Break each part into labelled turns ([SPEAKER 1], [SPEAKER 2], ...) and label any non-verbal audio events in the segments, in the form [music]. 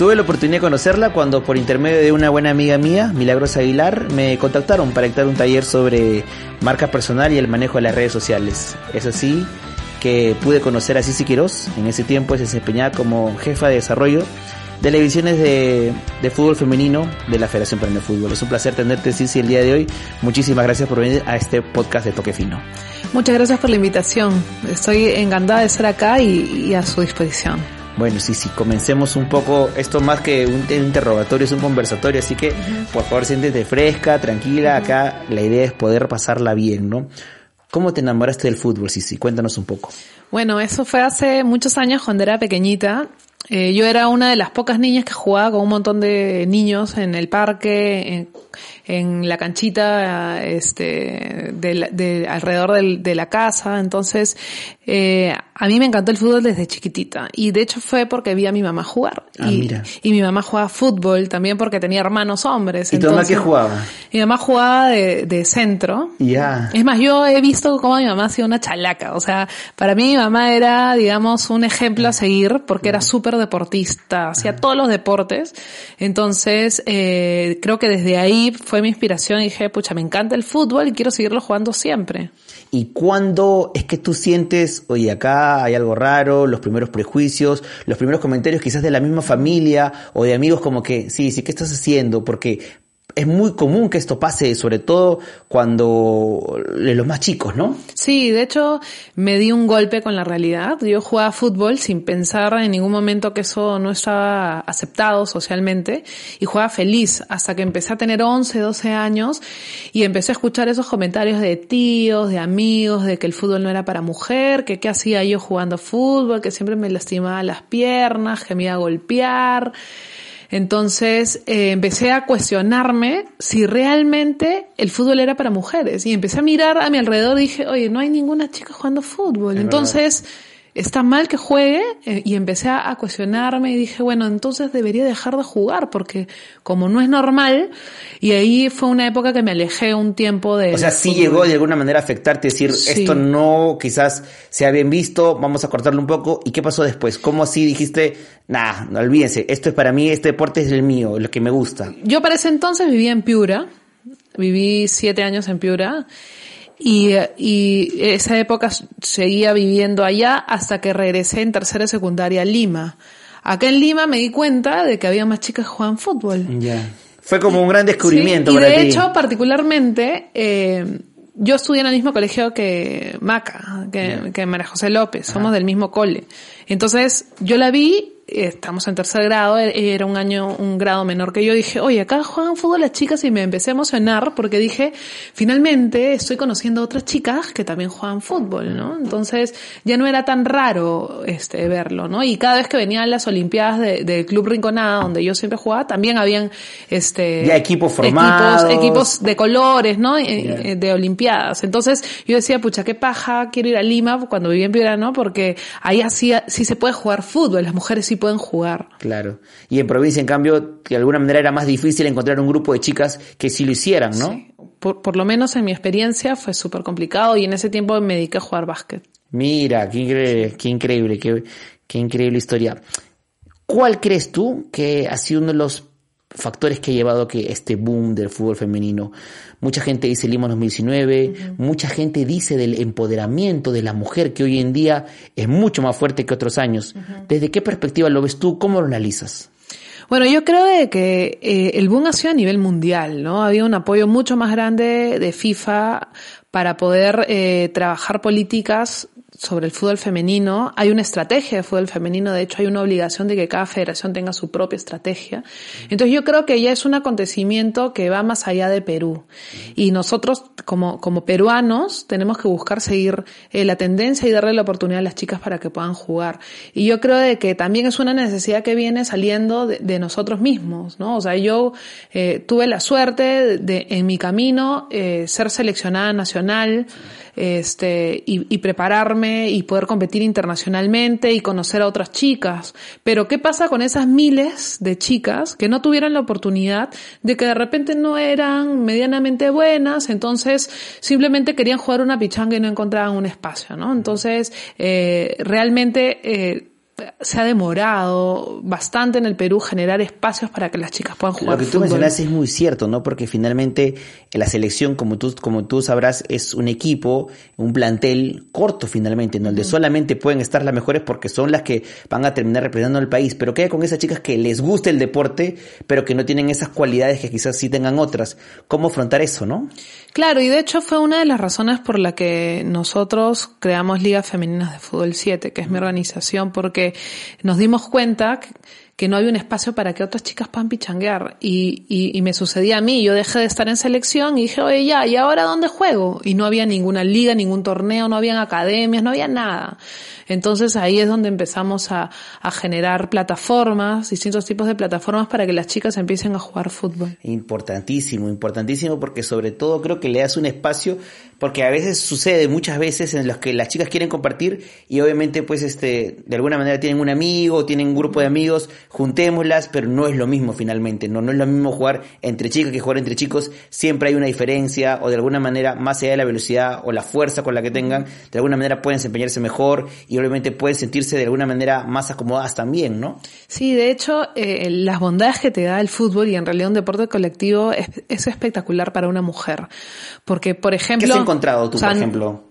[SPEAKER 1] Tuve la oportunidad de conocerla cuando por intermedio de una buena amiga mía, Milagros Aguilar, me contactaron para dictar un taller sobre marca personal y el manejo de las redes sociales. Es así que pude conocer a Cici Quiroz, en ese tiempo se desempeñaba como jefa de desarrollo de las divisiones de, de, fútbol femenino de la Federación Peruana de Fútbol. Es un placer tenerte, Cici, el día de hoy. Muchísimas gracias por venir a este podcast de Toque Fino.
[SPEAKER 2] Muchas gracias por la invitación. Estoy encantada de estar acá y a su disposición.
[SPEAKER 1] Bueno, sí, sí, comencemos un poco, esto más que un, interrogatorio, es un conversatorio, así que por favor siéntete fresca, tranquila, acá la idea es poder pasarla bien, ¿no? ¿Cómo te enamoraste del fútbol, Sisi? Cuéntanos un poco.
[SPEAKER 2] Bueno, eso fue hace muchos años cuando era pequeñita. Eh, yo era una de las pocas niñas que jugaba con un montón de niños en el parque, en, en la canchita este, de, de alrededor del, de la casa. Entonces, eh, a mí me encantó el fútbol desde chiquitita. Y de hecho fue porque vi a mi mamá jugar.
[SPEAKER 1] Ah,
[SPEAKER 2] y,
[SPEAKER 1] mira.
[SPEAKER 2] y mi mamá jugaba fútbol también porque tenía hermanos hombres.
[SPEAKER 1] ¿Y tu mamá qué jugaba?
[SPEAKER 2] Mi mamá jugaba de, de centro.
[SPEAKER 1] Ya.
[SPEAKER 2] Es más, yo he visto cómo mi mamá hacía una chalaca. O sea, para mí mi mamá era, digamos, un ejemplo a seguir porque era súper deportista, hacía todos los deportes. Entonces, eh, creo que desde ahí fue mi inspiración y dije, pucha, me encanta el fútbol y quiero seguirlo jugando siempre.
[SPEAKER 1] ¿Y cuándo es que tú sientes, oye, acá hay algo raro, los primeros prejuicios, los primeros comentarios quizás de la misma familia o de amigos como que, sí, sí, ¿qué estás haciendo? Porque es muy común que esto pase, sobre todo cuando los más chicos, ¿no?
[SPEAKER 2] Sí, de hecho me di un golpe con la realidad. Yo jugaba fútbol sin pensar en ningún momento que eso no estaba aceptado socialmente y jugaba feliz hasta que empecé a tener 11, 12 años y empecé a escuchar esos comentarios de tíos, de amigos, de que el fútbol no era para mujer, que qué hacía yo jugando fútbol, que siempre me lastimaba las piernas, que me iba a golpear. Entonces eh, empecé a cuestionarme si realmente el fútbol era para mujeres y empecé a mirar a mi alrededor y dije, oye, no hay ninguna chica jugando fútbol.
[SPEAKER 1] Es
[SPEAKER 2] Entonces, está mal que juegue eh, y empecé a, cuestionarme y dije, bueno, entonces debería dejar de jugar porque como no es normal y ahí fue una época que me alejé un tiempo de...
[SPEAKER 1] O sea, sí fútbol. llegó de alguna manera a afectarte, decir, sí. esto no quizás sea bien visto, vamos a cortarlo un poco. ¿Y qué pasó después? ¿Cómo así dijiste, nah, no olvídense, esto es para mí, este deporte es el mío, lo que me gusta?
[SPEAKER 2] Yo para ese entonces vivía en Piura, viví siete años en Piura. Y, y, esa época seguía viviendo allá hasta que regresé en tercera secundaria a Lima. Acá en Lima me di cuenta de que había más chicas que jugaban fútbol.
[SPEAKER 1] Ya. Yeah. Fue como un gran descubrimiento
[SPEAKER 2] sí, y
[SPEAKER 1] para
[SPEAKER 2] de
[SPEAKER 1] ti.
[SPEAKER 2] hecho, particularmente, eh, yo estudié en el mismo colegio que Maca, que, yeah. que María José López, somos Ajá. del mismo cole. Entonces, yo la vi estamos en tercer grado, era un año, un grado menor que yo, dije, oye, acá juegan fútbol las chicas y me empecé a emocionar porque dije, finalmente estoy conociendo a otras chicas que también juegan fútbol, ¿no? Entonces ya no era tan raro este verlo, ¿no? Y cada vez que venían las olimpiadas del de Club Rinconada, donde yo siempre jugaba, también habían este
[SPEAKER 1] ya equipos formados,
[SPEAKER 2] equipos, equipos de colores, ¿no? Yeah. De olimpiadas. Entonces yo decía, pucha, qué paja, quiero ir a Lima cuando vivía en Piura, ¿no? Porque ahí así, sí se puede jugar fútbol, las mujeres sí pueden jugar.
[SPEAKER 1] Claro. Y en provincia, en cambio, de alguna manera era más difícil encontrar un grupo de chicas que sí lo hicieran, ¿no?
[SPEAKER 2] Sí. Por, por lo menos en mi experiencia fue súper complicado y en ese tiempo me dediqué a jugar básquet.
[SPEAKER 1] Mira, qué increíble, qué increíble, qué, qué increíble historia. ¿Cuál crees tú que ha sido uno de los factores que ha llevado a que este boom del fútbol femenino? Mucha gente dice Lima 2019, uh -huh. mucha gente dice del empoderamiento de la mujer que hoy en día es mucho más fuerte que otros años. Uh -huh. ¿Desde qué perspectiva lo ves tú? ¿Cómo lo analizas?
[SPEAKER 2] Bueno, yo creo de que eh, el boom ha sido a nivel mundial, ¿no? Había un apoyo mucho más grande de FIFA para poder eh, trabajar políticas sobre el fútbol femenino. Hay una estrategia de fútbol femenino, de hecho hay una obligación de que cada federación tenga su propia estrategia. Entonces yo creo que ya es un acontecimiento que va más allá de Perú. Y nosotros como, como peruanos tenemos que buscar seguir eh, la tendencia y darle la oportunidad a las chicas para que puedan jugar. Y yo creo de que también es una necesidad que viene saliendo de, de nosotros mismos, ¿no? O sea, yo eh, tuve la suerte de, de en mi camino eh, ser seleccionada nacional este, y, y, prepararme y poder competir internacionalmente y conocer a otras chicas. Pero ¿qué pasa con esas miles de chicas que no tuvieron la oportunidad de que de repente no eran medianamente buenas, entonces simplemente querían jugar una pichanga y no encontraban un espacio, ¿no? Entonces, eh, realmente, eh, se ha demorado bastante en el Perú generar espacios para que las chicas puedan jugar.
[SPEAKER 1] Lo que tú mencionas es muy cierto, ¿no? Porque finalmente la selección, como tú, como tú sabrás, es un equipo, un plantel corto finalmente, en donde solamente pueden estar las mejores porque son las que van a terminar representando al país. Pero ¿qué hay con esas chicas que les gusta el deporte, pero que no tienen esas cualidades que quizás sí tengan otras? ¿Cómo afrontar eso, no?
[SPEAKER 2] Claro, y de hecho fue una de las razones por la que nosotros creamos Ligas Femeninas de Fútbol 7, que es mi organización, porque nos dimos cuenta que no había un espacio para que otras chicas puedan pichanguear. Y, y, y, me sucedía a mí, yo dejé de estar en selección y dije, oye, ya, ¿y ahora dónde juego? Y no había ninguna liga, ningún torneo, no habían academias, no había nada. Entonces ahí es donde empezamos a, a generar plataformas, distintos tipos de plataformas para que las chicas empiecen a jugar fútbol.
[SPEAKER 1] Importantísimo, importantísimo porque sobre todo creo que le das un espacio porque a veces sucede muchas veces en los que las chicas quieren compartir y obviamente pues este de alguna manera tienen un amigo, tienen un grupo de amigos, juntémoslas, pero no es lo mismo finalmente, no no es lo mismo jugar entre chicas que jugar entre chicos, siempre hay una diferencia o de alguna manera más allá de la velocidad o la fuerza con la que tengan, de alguna manera pueden desempeñarse mejor y obviamente pueden sentirse de alguna manera más acomodadas también, ¿no?
[SPEAKER 2] Sí, de hecho, eh, las bondades que te da el fútbol y en realidad un deporte colectivo es, es espectacular para una mujer. Porque, por ejemplo...
[SPEAKER 1] ¿Qué has encontrado tú, o sea, por ejemplo?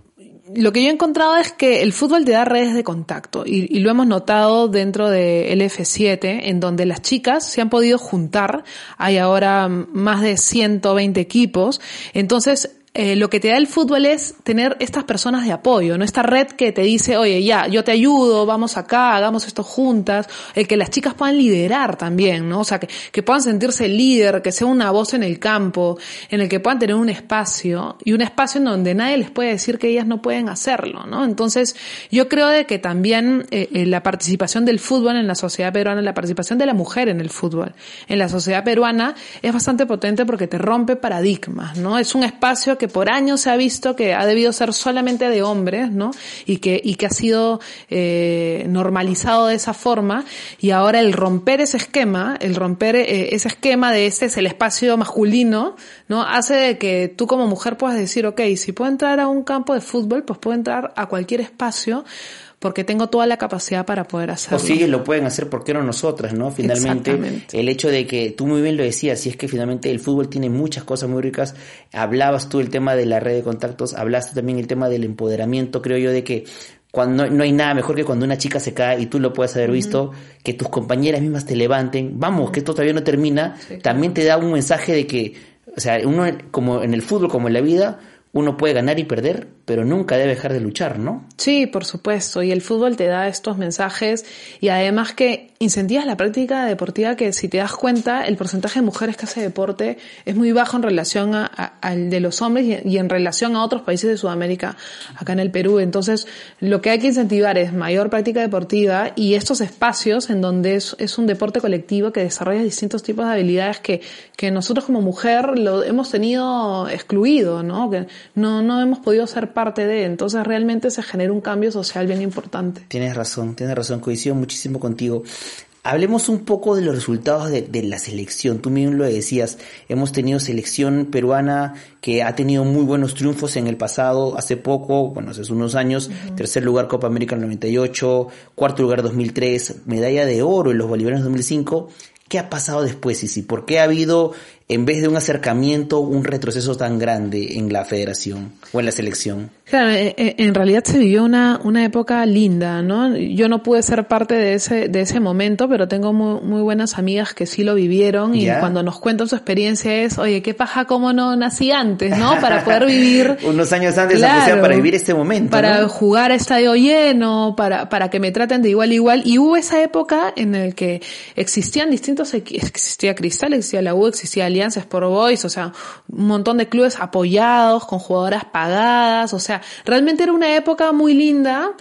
[SPEAKER 2] Lo que yo he encontrado es que el fútbol te da redes de contacto y, y, lo hemos notado dentro de LF7, en donde las chicas se han podido juntar. Hay ahora más de 120 equipos. Entonces, eh, lo que te da el fútbol es tener estas personas de apoyo, ¿no? Esta red que te dice, oye, ya, yo te ayudo, vamos acá, hagamos esto juntas, el que las chicas puedan liderar también, ¿no? O sea, que, que puedan sentirse líder, que sea una voz en el campo, en el que puedan tener un espacio, y un espacio en donde nadie les puede decir que ellas no pueden hacerlo, ¿no? Entonces, yo creo de que también eh, eh, la participación del fútbol en la sociedad peruana, la participación de la mujer en el fútbol, en la sociedad peruana, es bastante potente porque te rompe paradigmas, ¿no? Es un espacio que por años se ha visto que ha debido ser solamente de hombres, ¿no? Y que, y que ha sido eh, normalizado de esa forma. Y ahora el romper ese esquema, el romper eh, ese esquema de este es el espacio masculino, ¿no? Hace de que tú como mujer puedas decir, ok, si puedo entrar a un campo de fútbol, pues puedo entrar a cualquier espacio porque tengo toda la capacidad para poder hacerlo.
[SPEAKER 1] O sí, lo pueden hacer, ¿por qué no nosotras, no? Finalmente, el hecho de que tú muy bien lo decías, si es que finalmente el fútbol tiene muchas cosas muy ricas, hablabas tú el tema de la red de contactos, hablaste también el tema del empoderamiento, creo yo, de que cuando no hay nada mejor que cuando una chica se cae y tú lo puedes haber visto, que tus compañeras mismas te levanten, vamos, que esto todavía no termina, sí, también te da un mensaje de que, o sea, uno como en el fútbol como en la vida, uno puede ganar y perder, pero nunca debe dejar de luchar, ¿no?
[SPEAKER 2] Sí, por supuesto. Y el fútbol te da estos mensajes y además que incentivas la práctica deportiva que si te das cuenta, el porcentaje de mujeres que hace deporte es muy bajo en relación a, al de los hombres y, en relación a otros países de Sudamérica, acá en el Perú. Entonces, lo que hay que incentivar es mayor práctica deportiva y estos espacios en donde es, es un deporte colectivo que desarrolla distintos tipos de habilidades que, que nosotros como mujer lo hemos tenido excluido, ¿no? Que, no, no hemos podido ser parte de, entonces realmente se genera un cambio social bien importante.
[SPEAKER 1] Tienes razón, tienes razón, coincido muchísimo contigo. Hablemos un poco de los resultados de, de, la selección. Tú mismo lo decías, hemos tenido selección peruana que ha tenido muy buenos triunfos en el pasado, hace poco, bueno, hace unos años, uh -huh. tercer lugar Copa América en 98, cuarto lugar 2003, medalla de oro en los Bolivarianos 2005. ¿Qué ha pasado después, Isi? ¿Por qué ha habido en vez de un acercamiento, un retroceso tan grande en la federación o en la selección?
[SPEAKER 2] Claro, en realidad se vivió una, una época linda, ¿no? Yo no pude ser parte de ese, de ese momento, pero tengo muy, muy buenas amigas que sí lo vivieron y ¿Ya? cuando nos cuentan su experiencia es, oye, qué paja cómo no nací antes, ¿no? Para poder vivir. [laughs]
[SPEAKER 1] Unos años antes, claro, sea, para vivir este momento.
[SPEAKER 2] Para
[SPEAKER 1] ¿no?
[SPEAKER 2] jugar a estadio lleno, para, para que me traten de igual a igual. Y hubo esa época en la que existían distintos, existía Cristal, existía la U, existía Alianza Alianza Sport Boys, o sea, un montón de clubes apoyados, con jugadoras pagadas, o sea, realmente era una época muy linda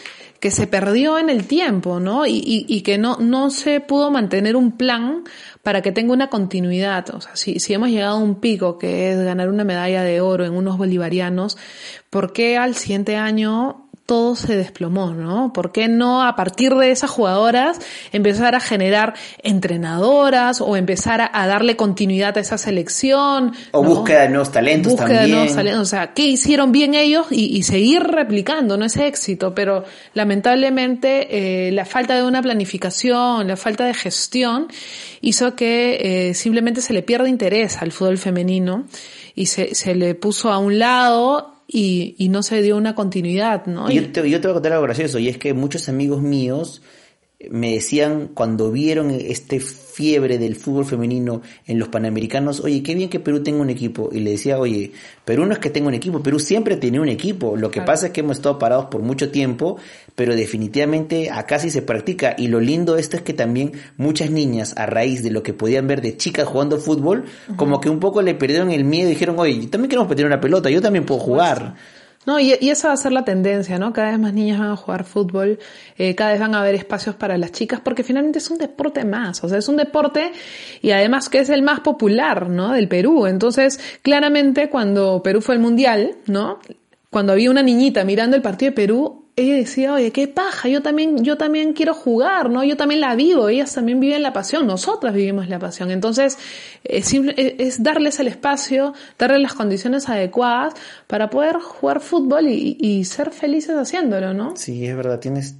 [SPEAKER 2] que se perdió en el tiempo, ¿no? Y, y, y que no, no se pudo mantener un plan para que tenga una continuidad. O sea, si, si hemos llegado a un pico que es ganar una medalla de oro en unos bolivarianos, ¿por qué al siguiente año todo se desplomó, ¿no? ¿Por qué no a partir de esas jugadoras empezar a generar entrenadoras o empezar a, darle continuidad a esa selección?
[SPEAKER 1] O búsqueda de nuevos talentos búsqueda De nuevos talentos,
[SPEAKER 2] o sea, ¿qué hicieron bien ellos? Y, seguir replicando, ¿no? Ese éxito, pero lamentablemente eh, la falta de una planificación, la falta de gestión hizo que eh, simplemente se le pierda interés al fútbol femenino y se, se le puso a un lado y, y no se dio una continuidad, ¿no?
[SPEAKER 1] Yo te, yo te voy a contar algo gracioso, y es que muchos amigos míos me decían cuando vieron este fiebre del fútbol femenino en los panamericanos, oye, qué bien que Perú tenga un equipo. Y le decía, oye, Perú no es que tenga un equipo, Perú siempre tiene un equipo. Lo que pasa es que hemos estado parados por mucho tiempo, pero definitivamente acá sí se practica. Y lo lindo de esto es que también muchas niñas, a raíz de lo que podían ver de chicas jugando fútbol, como que un poco le perdieron el miedo y dijeron, oye, también queremos meter una pelota, yo también puedo jugar.
[SPEAKER 2] No, y, esa va a ser la tendencia, ¿no? Cada vez más niñas van a jugar fútbol, eh, cada vez van a haber espacios para las chicas, porque finalmente es un deporte más, o sea, es un deporte y además que es el más popular, ¿no? Del Perú. Entonces, claramente cuando Perú fue al Mundial, ¿no? Cuando había una niñita mirando el partido de Perú, ella decía, oye, qué paja, yo también, yo también quiero jugar, ¿no? Yo también la vivo, ellas también viven la pasión, nosotras vivimos la pasión. Entonces, es, es darles el espacio, darles las condiciones adecuadas para poder jugar fútbol y, y ser felices haciéndolo, ¿no?
[SPEAKER 1] Sí, es verdad, tienes,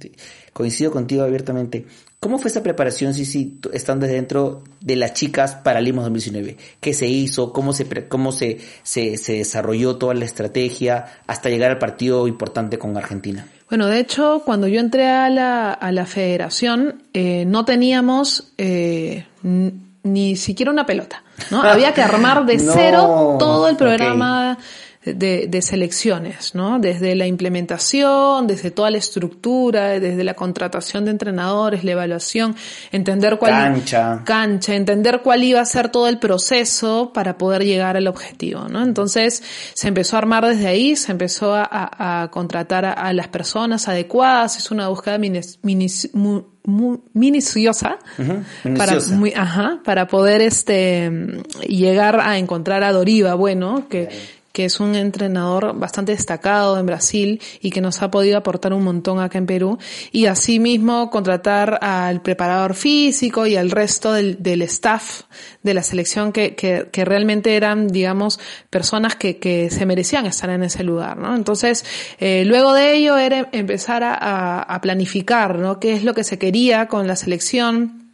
[SPEAKER 1] coincido contigo abiertamente. ¿Cómo fue esa preparación, sí, estando dentro de las chicas para Lima 2019? ¿Qué se hizo? ¿Cómo se, cómo se, se, se desarrolló toda la estrategia hasta llegar al partido importante con Argentina?
[SPEAKER 2] Bueno, de hecho, cuando yo entré a la, a la federación, eh, no teníamos eh, ni siquiera una pelota, ¿no? [laughs] Había que armar de cero todo el programa de, de, selecciones, ¿no? Desde la implementación, desde toda la estructura, desde la contratación de entrenadores, la evaluación, entender cuál
[SPEAKER 1] cancha,
[SPEAKER 2] cancha, entender cuál iba a ser todo el proceso para poder llegar al objetivo, ¿no? Entonces se empezó a armar desde ahí, se empezó a, a, contratar a, las personas adecuadas, es una búsqueda minis, minuciosa para muy, ajá, para poder este llegar a encontrar a Doriva bueno que que es un entrenador bastante destacado en Brasil y que nos ha podido aportar un montón acá en Perú. Y asimismo contratar al preparador físico y al resto del, staff de la selección que, que, que realmente eran, digamos, personas que, que, se merecían estar en ese lugar, ¿no? Entonces, eh, luego de ello era empezar a, a planificar, ¿no? ¿Qué es lo que se quería con la selección?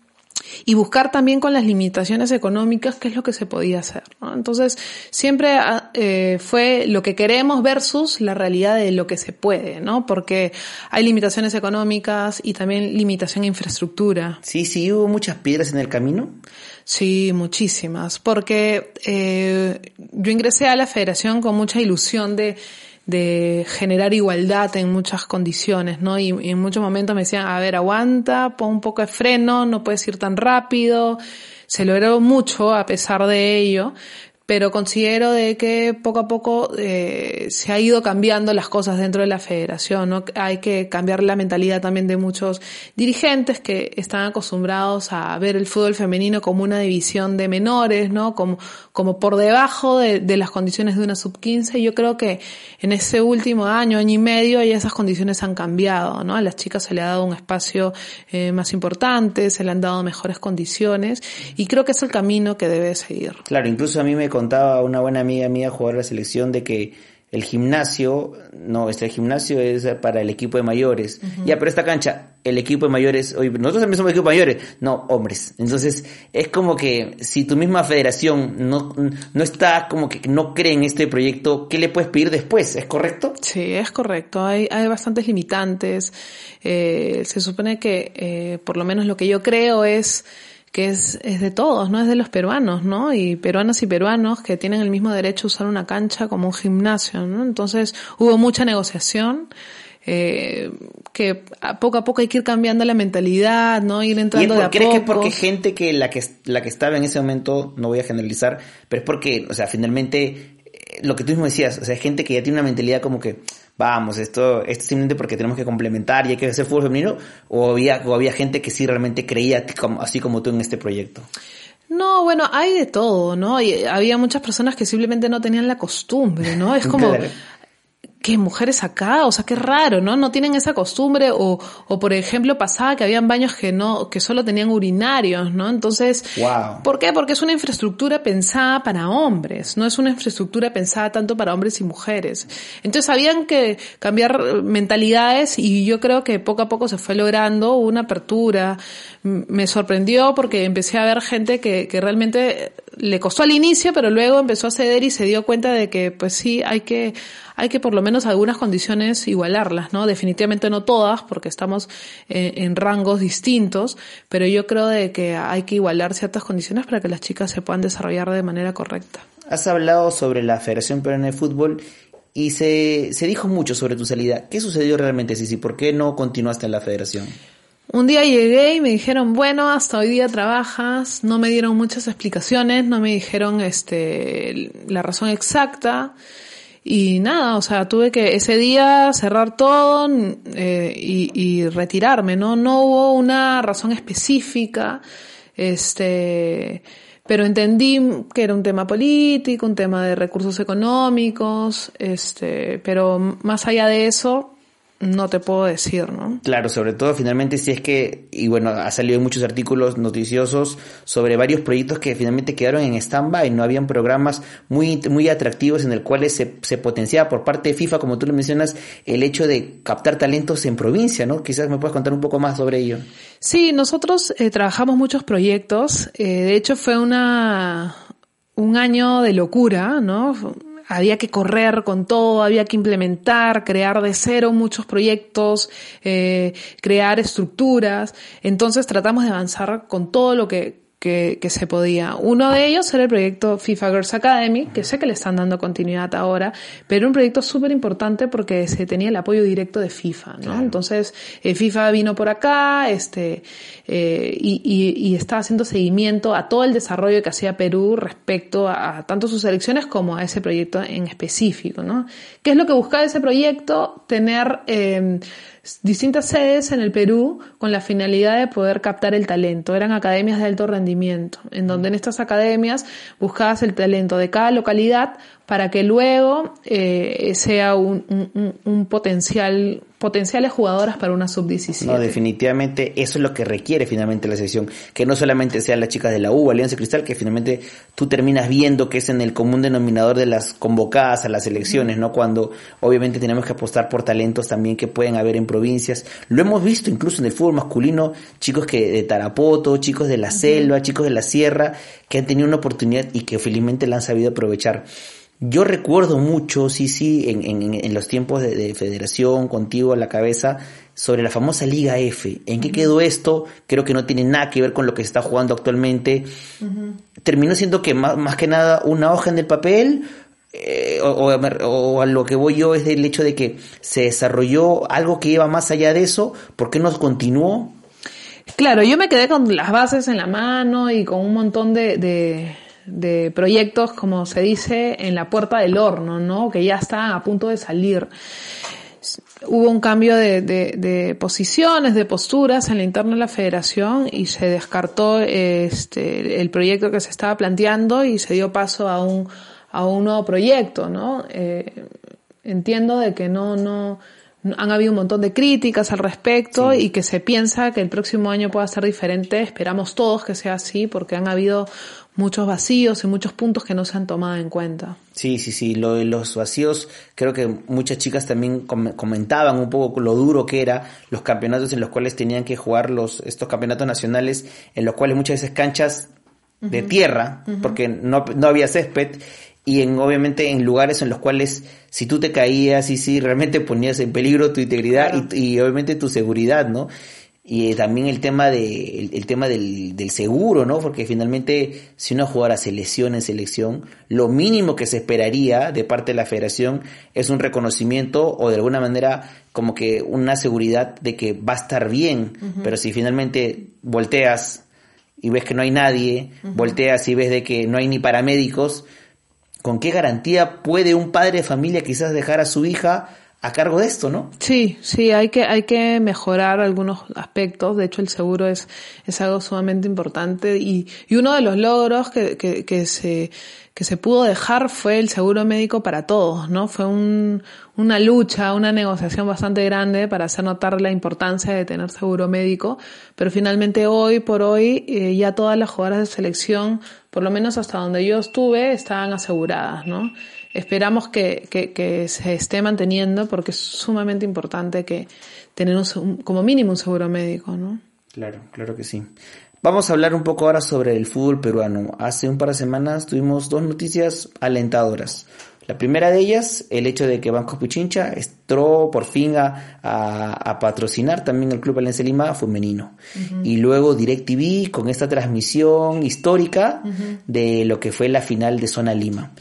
[SPEAKER 2] Y buscar también con las limitaciones económicas qué es lo que se podía hacer. ¿no? Entonces, siempre ah, eh, fue lo que queremos versus la realidad de lo que se puede, ¿no? Porque hay limitaciones económicas y también limitación de infraestructura.
[SPEAKER 1] Sí, sí, hubo muchas piedras en el camino.
[SPEAKER 2] Sí, muchísimas, porque eh, yo ingresé a la federación con mucha ilusión de de generar igualdad en muchas condiciones, ¿no? Y, en muchos momentos me decían, a ver, aguanta, pon un poco de freno, no puedes ir tan rápido. Se logró mucho a pesar de ello, pero considero de que poco a poco eh, se ha ido cambiando las cosas dentro de la federación, ¿no? Hay que cambiar la mentalidad también de muchos dirigentes que están acostumbrados a ver el fútbol femenino como una división de menores, ¿no? Como, como por debajo de, las condiciones de una sub-15. Yo creo que en ese último año, año y medio, ya esas condiciones han cambiado, ¿no? A las chicas se le ha dado un espacio eh, más importante, se le han dado mejores condiciones y creo que es el camino que debe seguir.
[SPEAKER 1] Claro, incluso a mí me contaba una buena amiga mía, jugadora de la selección, de que el gimnasio, no, este gimnasio es para el equipo de mayores. Ya, pero esta cancha, el equipo de mayores, oye, nosotros también somos equipo de mayores, no, hombres. Entonces, es como que si tu misma federación no, no está como que no cree en este proyecto, ¿qué le puedes pedir después? ¿Es correcto?
[SPEAKER 2] Sí, es correcto. Hay, hay bastantes limitantes. Eh, se supone que, eh, por lo menos lo que yo creo es que es, es de todos, no es de los peruanos, ¿no? Y peruanos y peruanos que tienen el mismo derecho a usar una cancha como un gimnasio, ¿no? Entonces hubo mucha negociación. Eh, que a poco a poco hay que ir cambiando la mentalidad, ¿no? Ir entrando
[SPEAKER 1] ¿Y
[SPEAKER 2] de a
[SPEAKER 1] ¿Crees que es porque gente que la que la que estaba en ese momento, no voy a generalizar, pero es porque, o sea, finalmente eh, lo que tú mismo decías, o sea, gente que ya tiene una mentalidad como que vamos, esto, esto es simplemente porque tenemos que complementar y hay que hacer fútbol femenino, o había, o había gente que sí realmente creía así como tú en este proyecto?
[SPEAKER 2] No, bueno, hay de todo, ¿no? Y había muchas personas que simplemente no tenían la costumbre, ¿no? Es [laughs] como, ¿qué mujeres acá? O sea, qué raro, ¿no? No tienen esa costumbre o, o por ejemplo pasaba que habían baños que no, que solo tenían urinarios, ¿no? Entonces,
[SPEAKER 1] wow.
[SPEAKER 2] ¿por qué? Porque es una infraestructura pensada para hombres, no es una infraestructura pensada tanto para hombres y mujeres. Entonces habían que cambiar mentalidades y yo creo que poco a poco se fue logrando una apertura. Me sorprendió porque empecé a ver gente que, que realmente le costó al inicio, pero luego empezó a ceder y se dio cuenta de que, pues sí, hay que, hay que por lo menos algunas condiciones igualarlas, ¿no? Definitivamente no todas, porque estamos en, en, rangos distintos, pero yo creo de que hay que igualar ciertas condiciones para que las chicas se puedan desarrollar de manera correcta.
[SPEAKER 1] Has hablado sobre la Federación Peruana de Fútbol y se, se dijo mucho sobre tu salida. ¿Qué sucedió realmente, Sisi? ¿Por qué no continuaste en la federación?
[SPEAKER 2] Un día llegué y me dijeron, bueno, hasta hoy día trabajas, no me dieron muchas explicaciones, no me dijeron este la razón exacta y nada, o sea, tuve que ese día cerrar todo eh, y, y, retirarme, ¿no? No hubo una razón específica, este, pero entendí que era un tema político, un tema de recursos económicos, este, pero más allá de eso, no te puedo decir, ¿no?
[SPEAKER 1] Claro, sobre todo finalmente si es que, y bueno, ha salido muchos artículos noticiosos sobre varios proyectos que finalmente quedaron en stand-by, no habían programas muy, muy atractivos en el cuales se, se potenciaba por parte de FIFA, como tú lo mencionas, el hecho de captar talentos en provincia, ¿no? Quizás me puedas contar un poco más sobre ello.
[SPEAKER 2] Sí, nosotros eh, trabajamos muchos proyectos, eh, de hecho fue una, un año de locura, ¿no? Había que correr con todo, había que implementar, crear de cero muchos proyectos, eh, crear estructuras. Entonces tratamos de avanzar con todo lo que que, que, se podía. Uno de ellos era el proyecto FIFA Girls Academy, que sé que le están dando continuidad ahora, pero un proyecto súper importante porque se tenía el apoyo directo de FIFA, ¿no? Claro. Entonces, eh, FIFA vino por acá, este, eh, y, y, y, estaba haciendo seguimiento a todo el desarrollo que hacía Perú respecto a, a, tanto sus elecciones como a ese proyecto en específico, ¿no? ¿Qué es lo que buscaba ese proyecto? Tener, eh, distintas sedes en el Perú con la finalidad de poder captar el talento. Eran academias de alto rendimiento, en donde en estas academias buscabas el talento de cada localidad para que luego eh, sea un, un, un, potencial potenciales jugadoras para una sub-17.
[SPEAKER 1] No, definitivamente eso es lo que requiere finalmente la selección, que no solamente sean las chicas de la U, Alianza Cristal, que finalmente tú terminas viendo que es en el común denominador de las convocadas a las elecciones, ¿no? Cuando obviamente tenemos que apostar por talentos también que pueden haber en provincias. Lo hemos visto incluso en el fútbol masculino, chicos que de Tarapoto, chicos de la selva, chicos de la sierra, que han tenido una oportunidad y que felizmente la han sabido aprovechar. Yo recuerdo mucho, sí, sí, en, en, en los tiempos de, de, federación, contigo a la cabeza, sobre la famosa Liga F. ¿En qué quedó esto? Creo que no tiene nada que ver con lo que se está jugando actualmente. Uh -huh. Terminó siendo que más, más, que nada una hoja en el papel. Eh, o, o, o, a lo que voy yo es del hecho de que se desarrolló algo que iba más allá de eso. ¿Por qué no continuó?
[SPEAKER 2] Claro, yo me quedé con las bases en la mano y con un montón de, de de proyectos, como se dice, en la puerta del horno, ¿no? Que ya están a punto de salir. Hubo un cambio de, de, de, posiciones, de posturas en la interna de la federación y se descartó este, el proyecto que se estaba planteando y se dio paso a un, a un nuevo proyecto, ¿no? Eh, entiendo de que no, no, han habido un montón de críticas al respecto sí. y que se piensa que el próximo año pueda ser diferente. Esperamos todos que sea así porque han habido muchos vacíos y muchos puntos que no se han tomado en cuenta.
[SPEAKER 1] Sí, sí, sí, lo de los vacíos, creo que muchas chicas también comentaban un poco lo duro que era los campeonatos en los cuales tenían que jugar los estos campeonatos nacionales, en los cuales muchas veces canchas de uh -huh. tierra, uh -huh. porque no, no había césped, y en obviamente en lugares en los cuales si tú te caías y sí realmente ponías en peligro tu integridad claro. y, y, obviamente tu seguridad, ¿no? Y eh, también el tema de el, el tema del, del, seguro, ¿no? Porque finalmente si una jugadora se lesiona en selección, lo mínimo que se esperaría de parte de la Federación es un reconocimiento o de alguna manera como que una seguridad de que va a estar bien, uh -huh. pero si finalmente volteas y ves que no hay nadie, uh -huh. volteas y ves de que no hay ni paramédicos, ¿con qué garantía puede un padre de familia quizás dejar a su hija a cargo de esto, no?
[SPEAKER 2] Sí, sí, hay que, hay que mejorar algunos aspectos. De hecho, el seguro es, es algo sumamente importante y, y uno de los logros que, que, que se, que se pudo dejar fue el seguro médico para todos, ¿no? Fue un, una lucha, una negociación bastante grande para hacer notar la importancia de tener seguro médico, pero finalmente hoy por hoy eh, ya todas las jugadoras de selección, por lo menos hasta donde yo estuve, estaban aseguradas, ¿no? Esperamos que, que, se esté manteniendo porque es sumamente importante que tener como mínimo un seguro médico, ¿no?
[SPEAKER 1] Claro, claro que sí. Vamos a hablar un poco ahora sobre el fútbol peruano. Hace un par de semanas tuvimos dos noticias alentadoras. La primera de ellas, el hecho de que Banco Pichincha entró por fin a, a, patrocinar también el Club Valencia Lima femenino. Y luego DirecTV con esta transmisión histórica de lo que fue la final de Zona Lima.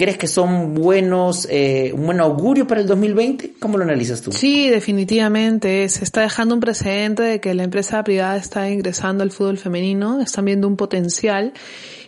[SPEAKER 1] ¿Crees que son buenos, eh, un buen augurio para el 2020? ¿Cómo lo analizas tú?
[SPEAKER 2] Sí, definitivamente. Se está dejando un precedente de que la empresa privada está ingresando al fútbol femenino, están viendo un potencial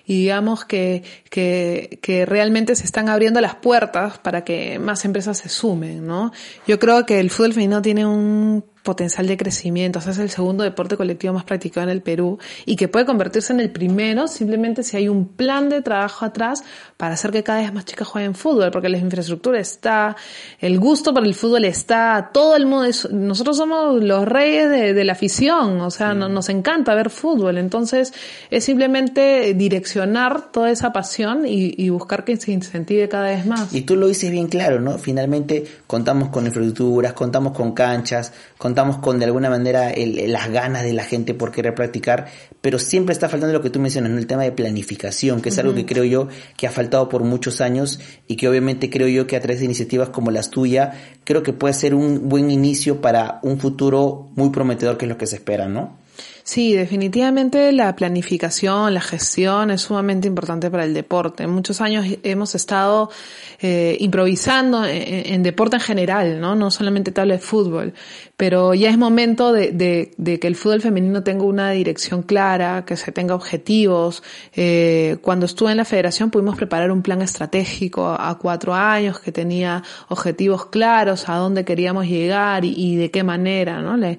[SPEAKER 2] y digamos que, que, que realmente se están abriendo las puertas para que más empresas se sumen, ¿no? Yo creo que el fútbol femenino tiene un potencial de crecimiento. O sea, es el segundo deporte colectivo más practicado en el Perú y que puede convertirse en el primero simplemente si hay un plan de trabajo atrás para hacer que cada vez más chicas jueguen fútbol, porque la infraestructura está, el gusto por el fútbol está, todo el mundo, nosotros somos los reyes de, la afición, o sea, nos encanta ver fútbol. Entonces, es simplemente direccionar toda esa pasión y, y buscar que se incentive cada vez más.
[SPEAKER 1] Y tú lo dices bien claro, ¿no? Finalmente contamos con infraestructuras, contamos con canchas, con contamos con de alguna manera las ganas de la gente por querer practicar, pero siempre está faltando lo que tú mencionas, el tema de planificación, que es algo que creo yo que ha faltado por muchos años y que obviamente creo yo que a través de iniciativas como las tuyas, creo que puede ser un buen inicio para un futuro muy prometedor que es lo que se espera, ¿no?
[SPEAKER 2] Sí, definitivamente la planificación, la gestión es sumamente importante para el deporte. Muchos años hemos estado eh, improvisando en, deporte en general, ¿no? No solamente tabla de fútbol, pero ya es momento de, de, que el fútbol femenino tenga una dirección clara, que se tenga objetivos. Eh, cuando estuve en la federación pudimos preparar un plan estratégico a cuatro años que tenía objetivos claros, a dónde queríamos llegar y, de qué manera, ¿no? La,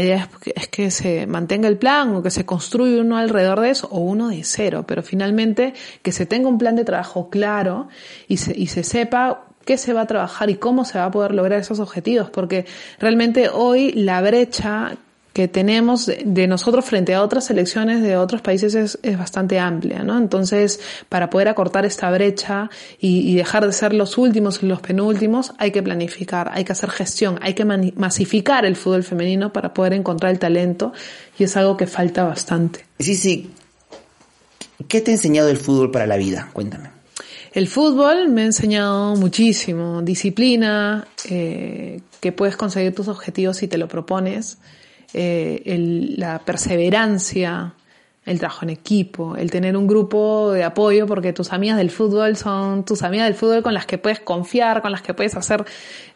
[SPEAKER 2] idea es que se mantenga el plan o que se construye uno alrededor de eso o uno de cero, pero finalmente que se tenga un plan de trabajo claro y se, y se sepa qué se va a trabajar y cómo se va a poder lograr esos objetivos, porque realmente hoy la brecha que tenemos de nosotros frente a otras selecciones de otros países es, es bastante amplia, ¿no? Entonces, para poder acortar esta brecha y, y, dejar de ser los últimos y los penúltimos, hay que planificar, hay que hacer gestión, hay que masificar el fútbol femenino para poder encontrar el talento y es algo que falta bastante.
[SPEAKER 1] Sí, sí. ¿Qué te ha enseñado el fútbol para la vida? Cuéntame.
[SPEAKER 2] El fútbol me ha enseñado muchísimo, disciplina, eh, que puedes conseguir tus objetivos si te lo propones, eh, el, la perseverancia, el trabajo en equipo, el tener un grupo de apoyo, porque tus amigas del fútbol son tus amigas del fútbol con las que puedes confiar, con las que puedes hacer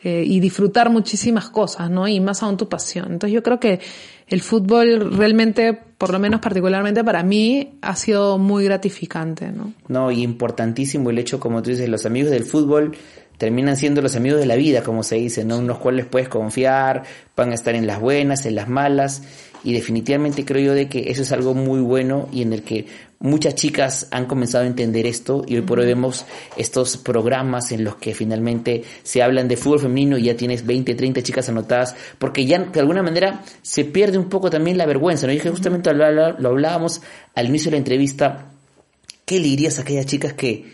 [SPEAKER 2] eh, y disfrutar muchísimas cosas, ¿no? Y más aún tu pasión. Entonces yo creo que el fútbol realmente, por lo menos particularmente para mí, ha sido muy gratificante, ¿no?
[SPEAKER 1] No, y importantísimo el hecho, como tú dices, los amigos del fútbol terminan siendo los amigos de la vida, como se dice, ¿no? Unos cuales puedes confiar, van a estar en las buenas, en las malas, y definitivamente creo yo de que eso es algo muy bueno y en el que muchas chicas han comenzado a entender esto y hoy por hoy vemos estos programas en los que finalmente se hablan de fútbol femenino y ya tienes 20, 30 chicas anotadas, porque ya de alguna manera se pierde un poco también la vergüenza, ¿no? Y que justamente lo, lo hablábamos al inicio de la entrevista, ¿qué le dirías a aquellas chicas que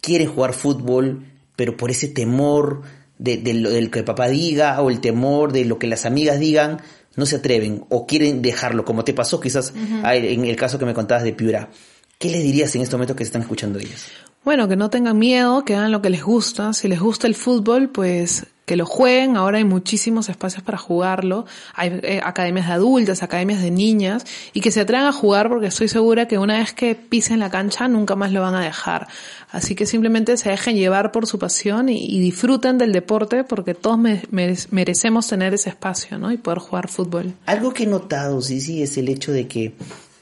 [SPEAKER 1] quieren jugar fútbol, pero por ese temor de, de, lo, del que el papá diga o el temor de lo que las amigas digan, no se atreven o quieren dejarlo, como te pasó quizás en el caso que me contabas de Piura. ¿Qué les dirías en este momento que se están escuchando ellas?
[SPEAKER 2] Bueno, que no tengan miedo, que hagan lo que les gusta. Si les gusta el fútbol, pues que lo jueguen. Ahora hay muchísimos espacios para jugarlo. Hay eh, academias de adultas, academias de niñas y que se atrevan a jugar porque estoy segura que una vez que pisen la cancha nunca más lo van a dejar. Así que simplemente se dejen llevar por su pasión y, disfruten del deporte porque todos merecemos tener ese espacio, ¿no? Y poder jugar fútbol.
[SPEAKER 1] Algo que he notado, sí, sí, es el hecho de que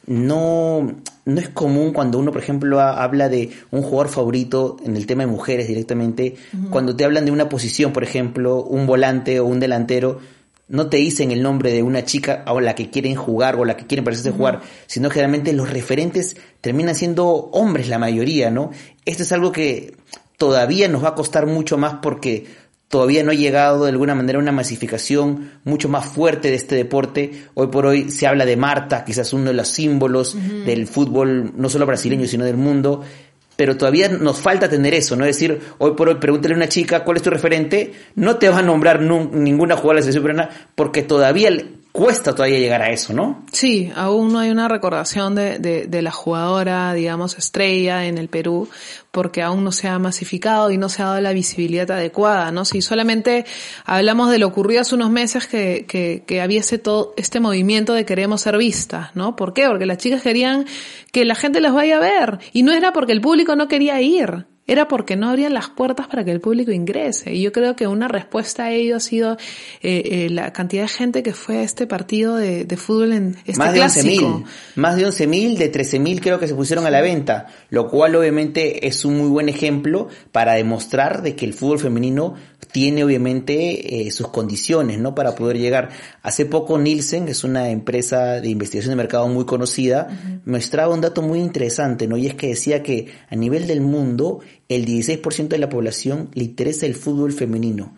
[SPEAKER 1] no, no es común cuando uno, por ejemplo, habla de un jugador favorito en el tema de mujeres directamente, cuando te hablan de una posición, por ejemplo, un volante o un delantero, no te dicen el nombre de una chica a la que quieren jugar o la que quieren parecerse jugar, sino generalmente los referentes terminan siendo hombres la mayoría, ¿no? Esto es algo que todavía nos va a costar mucho más porque todavía no ha llegado de alguna manera una masificación mucho más fuerte de este deporte. Hoy por hoy se habla de Marta, quizás uno de los símbolos del fútbol, no solo brasileño, sino del mundo. Pero todavía nos falta tener eso, ¿no? Es decir, hoy por hoy pregúntale a una chica cuál es tu referente, no te va a nombrar ninguna jugadora de la selección porque todavía cuesta todavía llegar a eso, ¿no?
[SPEAKER 2] Sí, aún no hay una recordación de, de, de, la jugadora, digamos, estrella en el Perú, porque aún no se ha masificado y no se ha dado la visibilidad adecuada, ¿no? Si solamente hablamos de lo ocurrido hace unos meses que, que, que había ese todo, este movimiento de queremos ser vistas, ¿no? ¿Por qué? Porque las chicas querían que la gente las vaya a ver, y no era porque el público no quería ir, era porque no abrían las puertas para que el público ingrese. Y yo creo que una respuesta a ello ha sido eh, eh, la cantidad de gente que fue a este partido de, de fútbol en este
[SPEAKER 1] más. De 11.000, más de 11.000, de 13.000 creo que se pusieron a la venta, lo cual obviamente es un muy buen ejemplo para demostrar de que el fútbol femenino tiene obviamente eh, sus condiciones, ¿no? Para poder llegar. Hace poco Nielsen, que es una empresa de investigación de mercado muy conocida, mostraba un dato muy interesante, ¿no? Y es que decía que a nivel del mundo, el 16% de la población le interesa el fútbol femenino.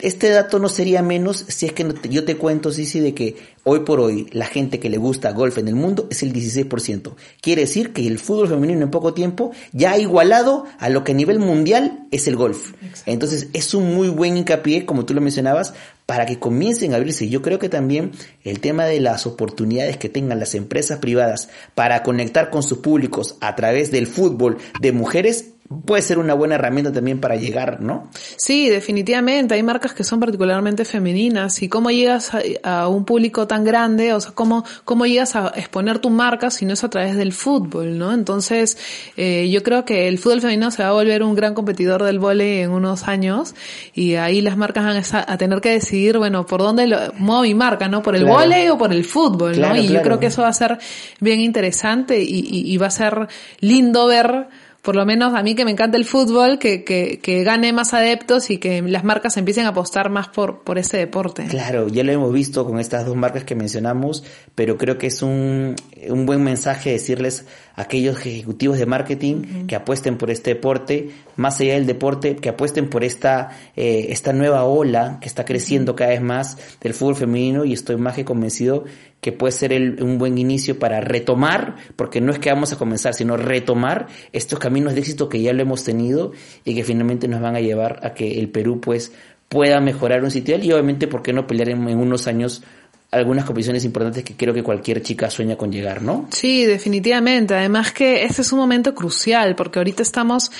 [SPEAKER 1] Este dato no sería menos si es que yo te cuento, sí, de que hoy por hoy la gente que le gusta golf en el mundo es el 16%. Quiere decir que el fútbol femenino en poco tiempo ya ha igualado a lo que a nivel mundial es el golf. Exacto. Entonces es un muy buen hincapié, como tú lo mencionabas, para que comiencen a abrirse. Yo creo que también el tema de las oportunidades que tengan las empresas privadas para conectar con sus públicos a través del fútbol de mujeres puede ser una buena herramienta también para llegar, ¿no?
[SPEAKER 2] Sí, definitivamente. Hay marcas que son particularmente femeninas. ¿Y cómo llegas a, a, un público tan grande? O sea, ¿cómo, cómo llegas a exponer tu marca si no es a través del fútbol, ¿no? Entonces, eh, yo creo que el fútbol femenino se va a volver un gran competidor del vóley en unos años y ahí las marcas van a, a tener que decidir, bueno, por dónde lo, muevo mi marca, ¿no? ¿Por el claro. vóley o por el fútbol, claro, ¿no? Y claro. yo creo que eso va a ser bien interesante y, y, y va a ser lindo ver por lo menos a mí que me encanta el fútbol, que, que, que, gane más adeptos y que las marcas empiecen a apostar más por, por ese deporte.
[SPEAKER 1] Claro, ya lo hemos visto con estas dos marcas que mencionamos, pero creo que es un, un buen mensaje decirles a aquellos ejecutivos de marketing uh -huh. que apuesten por este deporte, más allá del deporte, que apuesten por esta, eh, esta nueva ola que está creciendo cada vez más del fútbol femenino y estoy más que convencido que puede ser el, un buen inicio para retomar, porque no es que vamos a comenzar, sino retomar estos caminos de éxito que ya lo hemos tenido y que finalmente nos van a llevar a que el Perú pues pueda mejorar un sitio y obviamente por qué no pelear en, unos años algunas competiciones importantes que creo que cualquier chica sueña con llegar, ¿no?
[SPEAKER 2] Sí, definitivamente. Además que este es un momento crucial porque ahorita estamos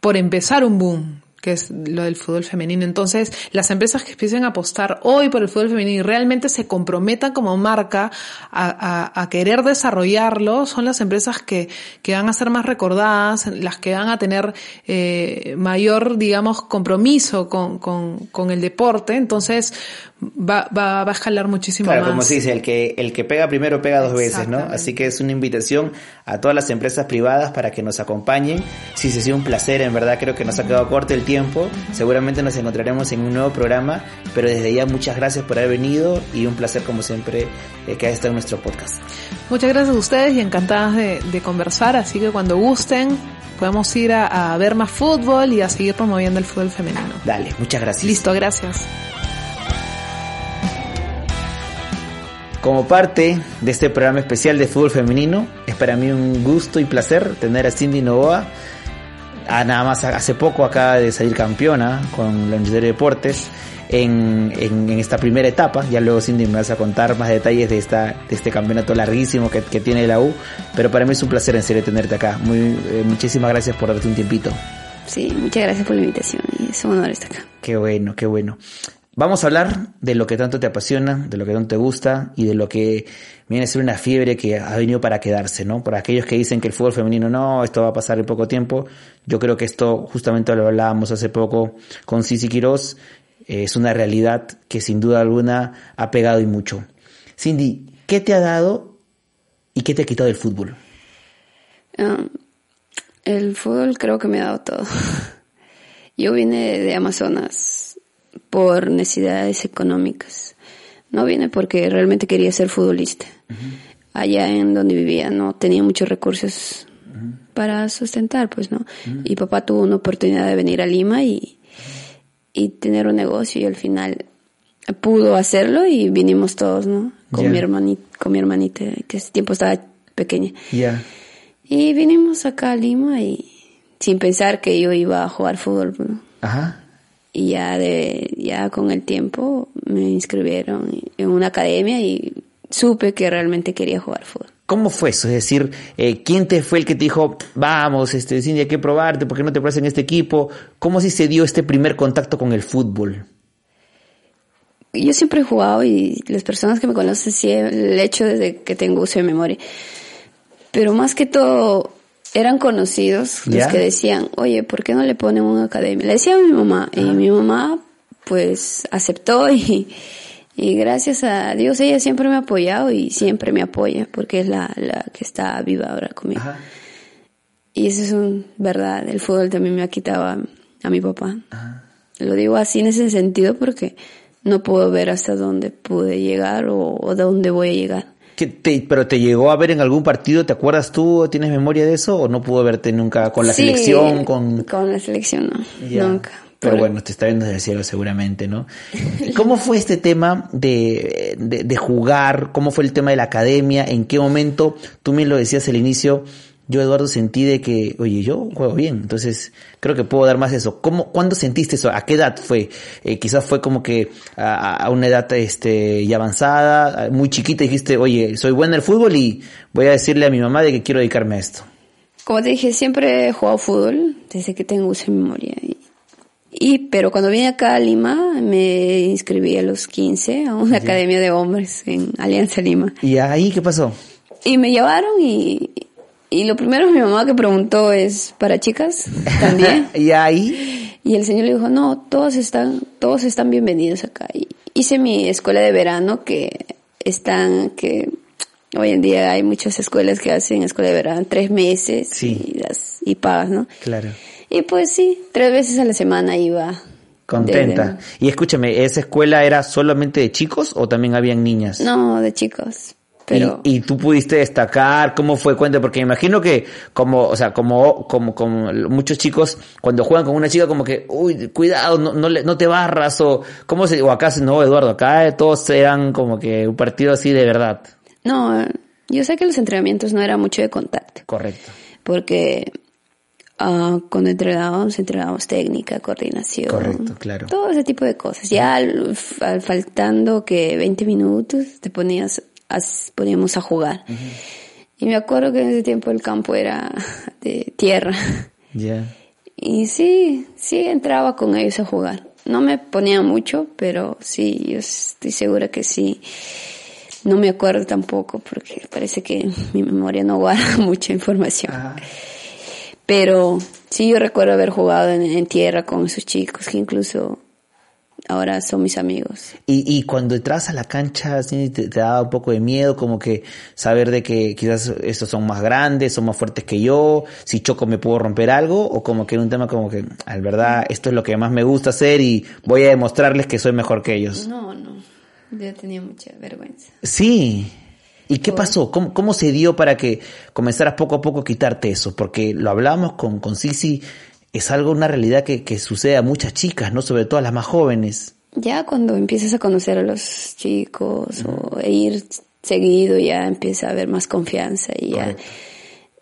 [SPEAKER 2] por empezar un boom que es lo del fútbol femenino. Entonces, las empresas que empiecen a apostar hoy por el fútbol femenino y realmente se comprometan como marca a, a, a querer desarrollarlo, son las empresas que, que, van a ser más recordadas, las que van a tener eh, mayor, digamos, compromiso con, con, con el deporte. Entonces, va, va, va a escalar muchísimo
[SPEAKER 1] claro,
[SPEAKER 2] más.
[SPEAKER 1] como se dice, el que, el que pega primero pega dos veces, ¿no? Así que es una invitación a todas las empresas privadas para que nos acompañen. Sí, se ha sido un placer, en verdad creo que nos ha quedado corto el tiempo. Seguramente nos encontraremos en un nuevo programa, pero desde ya muchas gracias por haber venido y un placer como siempre eh, que haya estado en nuestro podcast.
[SPEAKER 2] Muchas gracias a ustedes y encantadas de, de conversar, así que cuando gusten podemos ir a, a ver más fútbol y a seguir promoviendo el fútbol femenino.
[SPEAKER 1] Dale, muchas gracias.
[SPEAKER 2] Listo, gracias.
[SPEAKER 1] Como parte de este programa especial de fútbol femenino, es para mí un gusto y placer tener a Cindy Novoa. Ah, nada más hace poco acaba de salir campeona con la Universidad de Deportes en, en, en, esta primera etapa. Ya luego Cindy me vas a contar más detalles de, esta, de este campeonato larguísimo que, que tiene la U. Pero para mí es un placer en serio tenerte acá. Muy, eh, muchísimas gracias por darte un tiempito.
[SPEAKER 3] Sí, muchas gracias por la invitación y es un honor estar acá.
[SPEAKER 1] Qué bueno, qué bueno. Vamos a hablar de lo que tanto te apasiona, de lo que tanto te gusta y de lo que viene a ser una fiebre que ha venido para quedarse, ¿no? Por aquellos que dicen que el fútbol femenino no, esto va a pasar en poco tiempo, yo creo que esto justamente lo hablábamos hace poco con Cici Quiroz, eh, es una realidad que sin duda alguna ha pegado y mucho. Cindy, ¿qué te ha dado y qué te ha quitado el fútbol?
[SPEAKER 3] El fútbol creo que me ha dado todo. [laughs] Yo vine de Amazonas por necesidades económicas. No vine porque realmente quería ser futbolista. Uh -huh. Allá en donde vivía no tenía muchos recursos uh -huh. para sustentar, pues no. Uh -huh. Y papá tuvo una oportunidad de venir a Lima y, y tener un negocio y al final pudo hacerlo y vinimos todos, ¿no? Con mi hermanita, con mi hermanita, que ese tiempo estaba pequeña.
[SPEAKER 1] Ya.
[SPEAKER 3] Y vinimos acá a Lima y sin pensar que yo iba a jugar fútbol, ¿no?
[SPEAKER 1] Ajá.
[SPEAKER 3] Y ya de, ya con el tiempo me inscribieron en una academia y supe que realmente quería jugar fútbol.
[SPEAKER 1] ¿Cómo fue eso? Es decir, eh, ¿quién te fue el que te dijo, vamos, este, Cindy, hay que probarte, ¿por qué no te pruebas en este equipo? ¿Cómo se dio este primer contacto con el fútbol?
[SPEAKER 3] Yo siempre he jugado y las personas que me conocen sí el hecho desde que tengo uso de memoria. Pero más que todo eran conocidos
[SPEAKER 1] ¿Ya?
[SPEAKER 3] los que decían, oye, ¿por qué no le ponen una academia? Le decía a mi mamá y mi mamá pues aceptó [laughs] y, y gracias a Dios ella siempre me ha apoyado y siempre me apoya porque es la, la que está viva ahora conmigo.
[SPEAKER 1] Ajá.
[SPEAKER 3] Y eso es un, verdad, el fútbol también me ha quitado a, a mi papá. Lo digo así en ese sentido porque no puedo ver hasta dónde pude llegar o, o dónde voy a llegar.
[SPEAKER 1] ¿Qué te- ¿Pero te llegó a ver en algún partido? ¿Te acuerdas tú? ¿Tienes memoria de eso? ¿O no pudo verte nunca con la
[SPEAKER 3] Sí,
[SPEAKER 1] selección? Con...
[SPEAKER 3] Con la selección no, nunca.
[SPEAKER 1] Pero
[SPEAKER 3] Por-
[SPEAKER 1] bueno, te está viendo desde el cielo seguramente, ¿no? ¿Cómo fue este tema de, de, de jugar? ¿Cómo fue el tema de la academia? ¿En qué momento? Tú me lo decías al inicio, yo Eduardo sentí de que, oye, yo juego bien, entonces creo que puedo dar más eso. ¿Cómo, ¿Cuándo sentiste eso? ¿A qué edad fue? Eh, quizás fue como que a, a una edad este, ya avanzada, muy chiquita, dijiste, oye, soy buena en el fútbol y voy a decirle a mi mamá de que quiero dedicarme a esto.
[SPEAKER 3] Como te dije, siempre he jugado fútbol desde que tengo uso de memoria. Y, y- pero cuando vine acá a Lima, me inscribí a los 15 a una academia de hombres en Alianza Lima.
[SPEAKER 1] ¿Y ahí qué pasó?
[SPEAKER 3] Y me llevaron y, y lo primero mi mamá que preguntó es, ¿para chicas también? [laughs]
[SPEAKER 1] ¿Y ahí?
[SPEAKER 3] y el señor le dijo, no, todos están, todos están bienvenidos acá. Y hice mi escuela de verano que están, que hoy en día hay muchas escuelas que hacen escuela de verano tres meses
[SPEAKER 1] Sí.
[SPEAKER 3] y, das- y pagas, ¿no?
[SPEAKER 1] Claro.
[SPEAKER 3] Y pues sí, tres veces a la semana iba.
[SPEAKER 1] Contenta. Y escúchame, ¿esa escuela era solamente de chicos o también habían niñas?
[SPEAKER 3] no, de chicos. Pero
[SPEAKER 1] Y, y tú pudiste destacar, ¿cómo fue? Cuenta, porque me imagino que como, o sea, como, como, como muchos chicos cuando juegan con una chica como que, uy, cuidado, no, no, le- no te barras o, ¿cómo se, o acá, no, Eduardo, acá todos eran como que un partido así de verdad.
[SPEAKER 3] no, yo sé que los entrenamientos no era mucho de contacto.
[SPEAKER 1] Correcto.
[SPEAKER 3] porque ah, cuando entrenábamos, entrenábamos técnica, coordinación.
[SPEAKER 1] Correcto, claro.
[SPEAKER 3] Todo ese tipo de cosas. Ya al, al faltando que 20 minutos te ponías, poníamos a jugar. Y me acuerdo que en ese tiempo el campo era [laughs] de tierra.
[SPEAKER 1] Ya.
[SPEAKER 3] Y sí, sí entraba con ellos a jugar. No me ponía mucho, pero sí, yo estoy segura que sí. No me acuerdo tampoco porque parece que mi memoria no guarda [laughs] mucha información. Pero sí yo recuerdo haber jugado en, en tierra con esos chicos que incluso ahora son mis amigos.
[SPEAKER 1] Y, y cuando entras a la cancha, ¿sí? te, te daba un poco de miedo, como que saber de que quizás estos son más grandes, son más fuertes que yo, si choco me puedo romper algo, o como que era un tema como que, al verdad, esto es lo que más me gusta hacer y voy a demostrarles que soy mejor que ellos.
[SPEAKER 3] No, no. Yo tenía mucha vergüenza.
[SPEAKER 1] Sí. ¿Y qué pasó? ¿Cómo, ¿Cómo se dio para que comenzaras poco a poco a quitarte eso? Porque lo hablamos con, con Sisi, es algo, una realidad que, que sucede a muchas chicas, ¿no? Sobre todo a las más jóvenes.
[SPEAKER 3] Ya cuando empiezas a conocer a los chicos o e ir seguido ya empieza a haber más confianza y ya.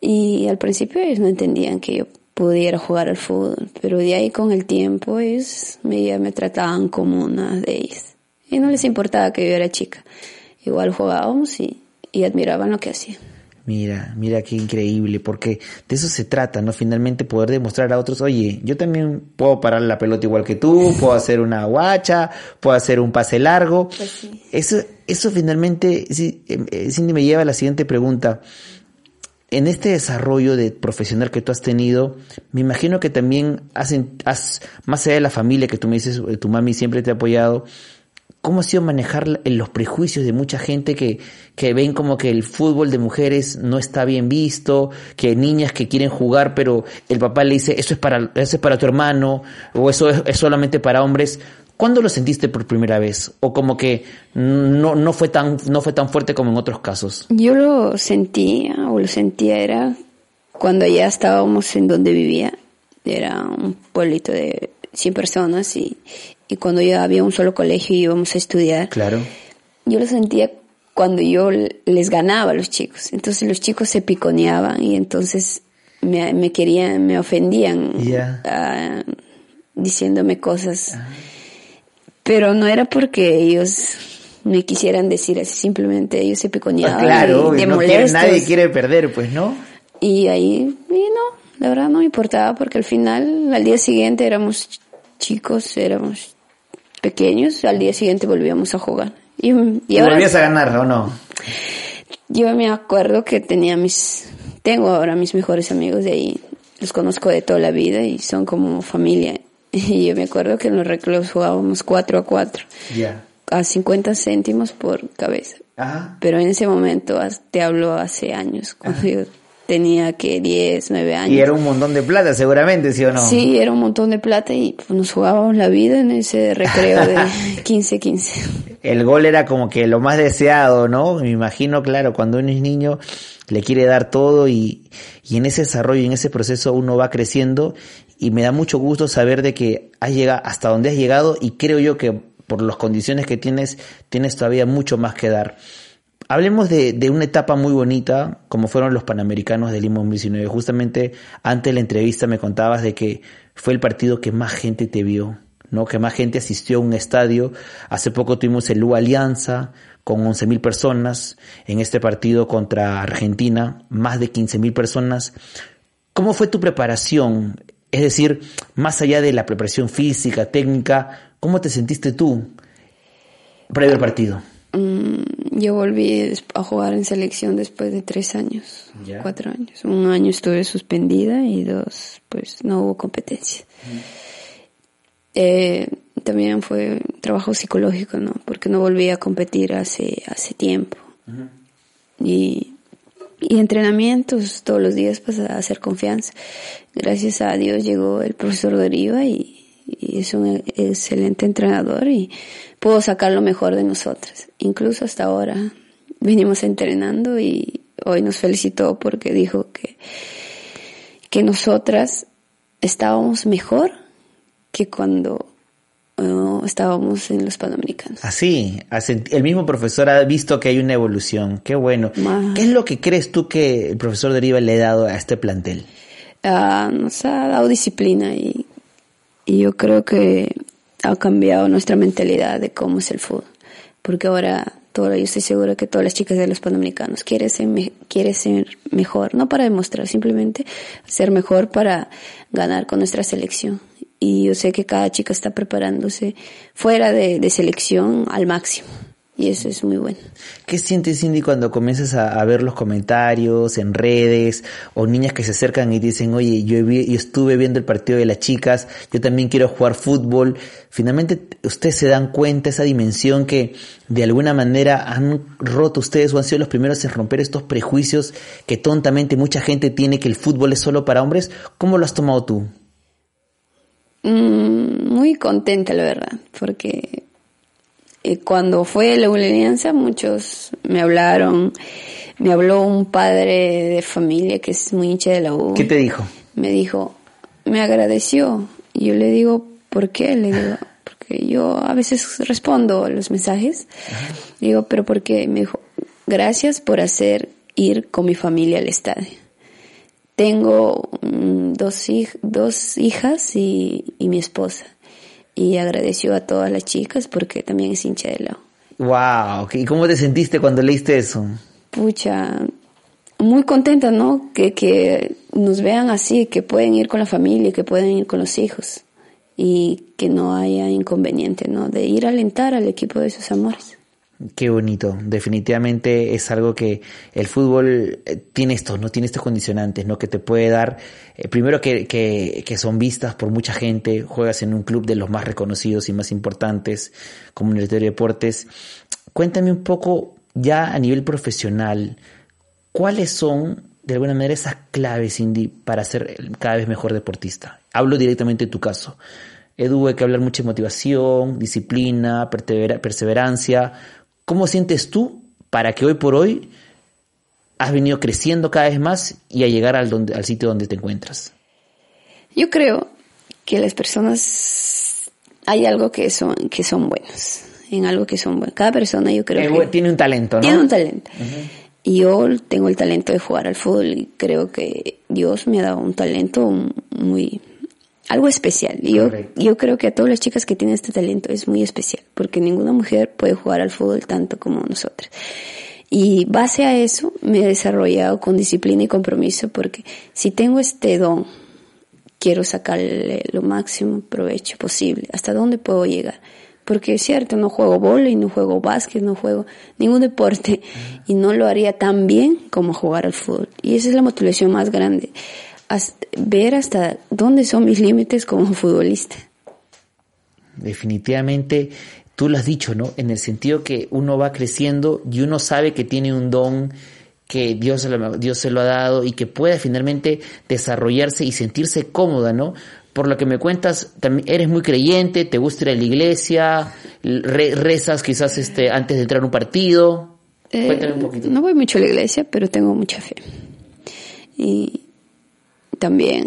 [SPEAKER 3] Y al principio ellos no entendían que yo pudiera jugar al fútbol, pero de ahí con el tiempo ellos me, ya me trataban como una de ellas. Y no les importaba que yo era chica. Igual jugábamos y, y admiraban lo que hacía.
[SPEAKER 1] Mira, mira qué increíble, porque de eso se trata, ¿no? Finalmente poder demostrar a otros, oye, yo también puedo parar la pelota igual que tú, [laughs] puedo hacer una guacha, puedo hacer un pase largo.
[SPEAKER 3] Pues sí.
[SPEAKER 1] Eso, eso finalmente, sí, eh, eh, Cindy me lleva a la siguiente pregunta. En este desarrollo de profesional que tú has tenido, me imagino que también has, has más allá de la familia que tú me dices, eh, tu mami siempre te ha apoyado, ¿Cómo ha sido manejar los prejuicios de mucha gente que, que ven como que el fútbol de mujeres no está bien visto, que niñas que quieren jugar, pero el papá le dice, eso es para, eso es para tu hermano, o eso es, es solamente para hombres? ¿Cuándo lo sentiste por primera vez? O como que no, no fue tan, no fue tan fuerte como en otros casos.
[SPEAKER 3] Yo lo sentía, o lo sentía era cuando ya estábamos en donde vivía. Era un pueblito de 100 personas y, y cuando ya había un solo colegio y íbamos a estudiar,
[SPEAKER 1] Claro.
[SPEAKER 3] yo lo sentía cuando yo les ganaba a los chicos. Entonces los chicos se piconeaban y entonces me, me querían, me ofendían ah, diciéndome cosas. Pero no era porque ellos me quisieran decir así, simplemente ellos se piconeaban
[SPEAKER 1] Ah, claro,
[SPEAKER 3] de, de
[SPEAKER 1] no quiere-
[SPEAKER 3] molestos.
[SPEAKER 1] nadie quiere perder, pues, ¿no?
[SPEAKER 3] Y ahí, y no, la verdad no me importaba porque al final, al día siguiente éramos ch- chicos, éramos pequeños, al día siguiente volvíamos a jugar. Y, y
[SPEAKER 1] ¿Y
[SPEAKER 3] ahora
[SPEAKER 1] volvías a ganar o no?
[SPEAKER 3] yo me acuerdo que tenía mis, tengo ahora mis mejores amigos de ahí, los conozco de toda la vida y son como familia. [laughs] Y yo me acuerdo que en los recreos jugábamos 4 a 4,
[SPEAKER 1] Ya.
[SPEAKER 3] a 50 céntimos por cabeza.
[SPEAKER 1] Ajá.
[SPEAKER 3] Pero en ese momento, te hablo hace años, cuando yo tenía que 10, 9 años.
[SPEAKER 1] Y era un montón de plata, seguramente, ¿sí o no?
[SPEAKER 3] Sí, era un montón de plata y pues, nos jugábamos la vida en ese recreo de [laughs] 15-15.
[SPEAKER 1] El gol era como que lo más deseado, ¿no? Me imagino, claro, cuando uno es niño le quiere dar todo y, y en ese desarrollo, en ese proceso uno va creciendo y me da mucho gusto saber de que has llegado hasta donde has llegado y creo yo que por las condiciones que tienes, tienes todavía mucho más que dar. Hablemos de, una etapa muy bonita, como fueron los Panamericanos de Lima 2019. Justamente antes de la entrevista me contabas de que fue el partido que más gente te vio, ¿no? Que más gente asistió a un estadio. Hace poco tuvimos el U Alianza con 11.000 personas. En este partido contra Argentina, más de 15.000 personas. ¿Cómo fue tu preparación? Es decir, más allá de la preparación física, técnica, ¿cómo te sentiste tú previo al partido?
[SPEAKER 3] Yo volví a jugar en selección después de tres años,
[SPEAKER 1] Ya.
[SPEAKER 3] cuatro años. Un año estuve suspendida y dos, pues no hubo competencia. Eh, también fue trabajo psicológico, ¿no? Porque no volví a competir hace, hace tiempo. Y, y entrenamientos todos los días para hacer confianza. Gracias a Dios llegó el profesor Doriva y, y es un excelente entrenador y pudo sacar lo mejor de nosotras. Incluso hasta ahora venimos entrenando y hoy nos felicitó porque dijo que, que nosotras estábamos mejor que cuando eh, estábamos en los Panamericanos.
[SPEAKER 1] Así, el mismo profesor ha visto que hay una evolución. Qué bueno. ¿Qué es lo que crees tú que el profesor Deriva le ha dado a este plantel?
[SPEAKER 3] Ah, nos ha dado disciplina y, y yo creo que ha cambiado nuestra mentalidad de cómo es el fútbol. Porque ahora todo, yo estoy segura que todas las chicas de los panamericanos quieren ser, me- ser mejor, no para demostrar, simplemente ser mejor para ganar con nuestra selección. Y yo sé que cada chica está preparándose fuera de, de selección al máximo. Y eso es muy bueno.
[SPEAKER 1] ¿Qué sientes, Cindy, cuando comienzas a, a ver los comentarios en redes o niñas que se acercan y dicen, oye, yo, vi- yo estuve viendo el partido de las chicas, yo también quiero jugar fútbol? Finalmente, ustedes se dan cuenta esa dimensión que de alguna manera han roto ustedes o han sido los primeros en romper estos prejuicios que tontamente mucha gente tiene que el fútbol es solo para hombres. ¿Cómo lo has tomado tú?
[SPEAKER 3] Mm, muy contenta, la verdad, porque eh, cuando fue la alianza muchos me hablaron, me habló un padre de familia que es muy hincha de la U.
[SPEAKER 1] ¿Qué te dijo?
[SPEAKER 3] Me dijo, me agradeció. Y yo le digo, ¿por qué? Le digo, [laughs] porque yo a veces respondo los mensajes. Digo, ¿pero por qué? Me dijo, gracias por hacer ir con mi familia al estadio. Tengo mm, dos, hij- dos hijas y, y mi esposa. Y agradeció a todas las chicas porque también es hincha de la U.
[SPEAKER 1] Wow, ¿y cómo te sentiste cuando leíste eso?
[SPEAKER 3] pucha, muy contenta, ¿no? Que, que nos vean así, que pueden ir con la familia, que pueden ir con los hijos y que no haya inconveniente, ¿no? De ir a alentar al equipo de sus amores.
[SPEAKER 1] Qué bonito, definitivamente es algo que el fútbol eh, tiene esto, no tiene estos condicionantes, ¿no? Que te puede dar, eh, primero que, que, que son vistas por mucha gente, juegas en un club de los más reconocidos y más importantes, como Universitario de Deportes. Cuéntame un poco, ya a nivel profesional, ¿cuáles son, de alguna manera, esas claves, Cindy, para ser cada vez mejor deportista? Hablo directamente de tu caso. Edu, hay que hablar mucho de motivación, disciplina, persevera- perseverancia. ¿Cómo sientes tú para que hoy por hoy has venido creciendo cada vez más y a llegar al, donde, al sitio donde te encuentras?
[SPEAKER 3] Yo creo que las personas hay algo que son que son buenos, en algo que son buenos. Cada persona yo creo que
[SPEAKER 1] tiene un talento, ¿no?
[SPEAKER 3] tiene un talento. Y yo tengo el talento de jugar al fútbol y creo que Dios me ha dado un talento muy algo especial. Y yo,
[SPEAKER 1] Correcto.
[SPEAKER 3] yo creo que a todas las chicas que tienen este talento es muy especial, porque ninguna mujer puede jugar al fútbol tanto como nosotras. Y base a eso me he desarrollado con disciplina y compromiso, porque si tengo este don, quiero sacarle lo máximo provecho posible. ¿Hasta dónde puedo llegar? Porque es cierto, no juego vóley, no juego básquet, no juego ningún deporte y no lo haría tan bien como jugar al fútbol. Y esa es la motivación más grande, ver hasta dónde son mis límites como futbolista.
[SPEAKER 1] Definitivamente, tú lo has dicho, ¿no? En el sentido que uno va creciendo y uno sabe que tiene un don que Dios, se lo- Dios se lo ha dado y que puede finalmente desarrollarse y sentirse cómoda, ¿no? Por lo que me cuentas, eres muy creyente, te gusta ir a la iglesia, re- rezas quizás este, antes de entrar a un partido.
[SPEAKER 3] Eh,
[SPEAKER 1] Cuéntame un poquito.
[SPEAKER 3] No voy mucho a la iglesia, pero tengo mucha fe. Y también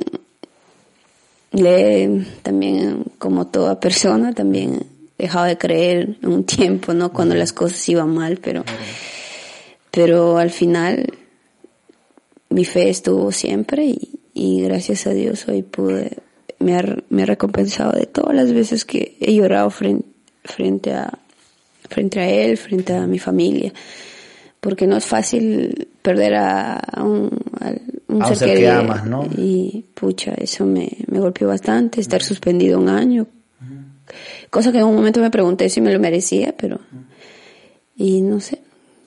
[SPEAKER 3] le, también como toda persona, también he dejado de creer en un tiempo, ¿no? Cuando las cosas iban mal, pero, pero al final mi fe estuvo siempre y, y gracias a Dios hoy pude, me ha, me ha recompensado de todas las veces que he llorado frente, frente a, frente a él, frente a mi familia. Porque no es fácil perder a, a un, un
[SPEAKER 1] A
[SPEAKER 3] ser,
[SPEAKER 1] ser que amas, ¿no?
[SPEAKER 3] Y pucha, eso me, me golpeó bastante, estar suspendido un año. Cosa que en un momento me pregunté si me lo merecía, pero... Y no sé,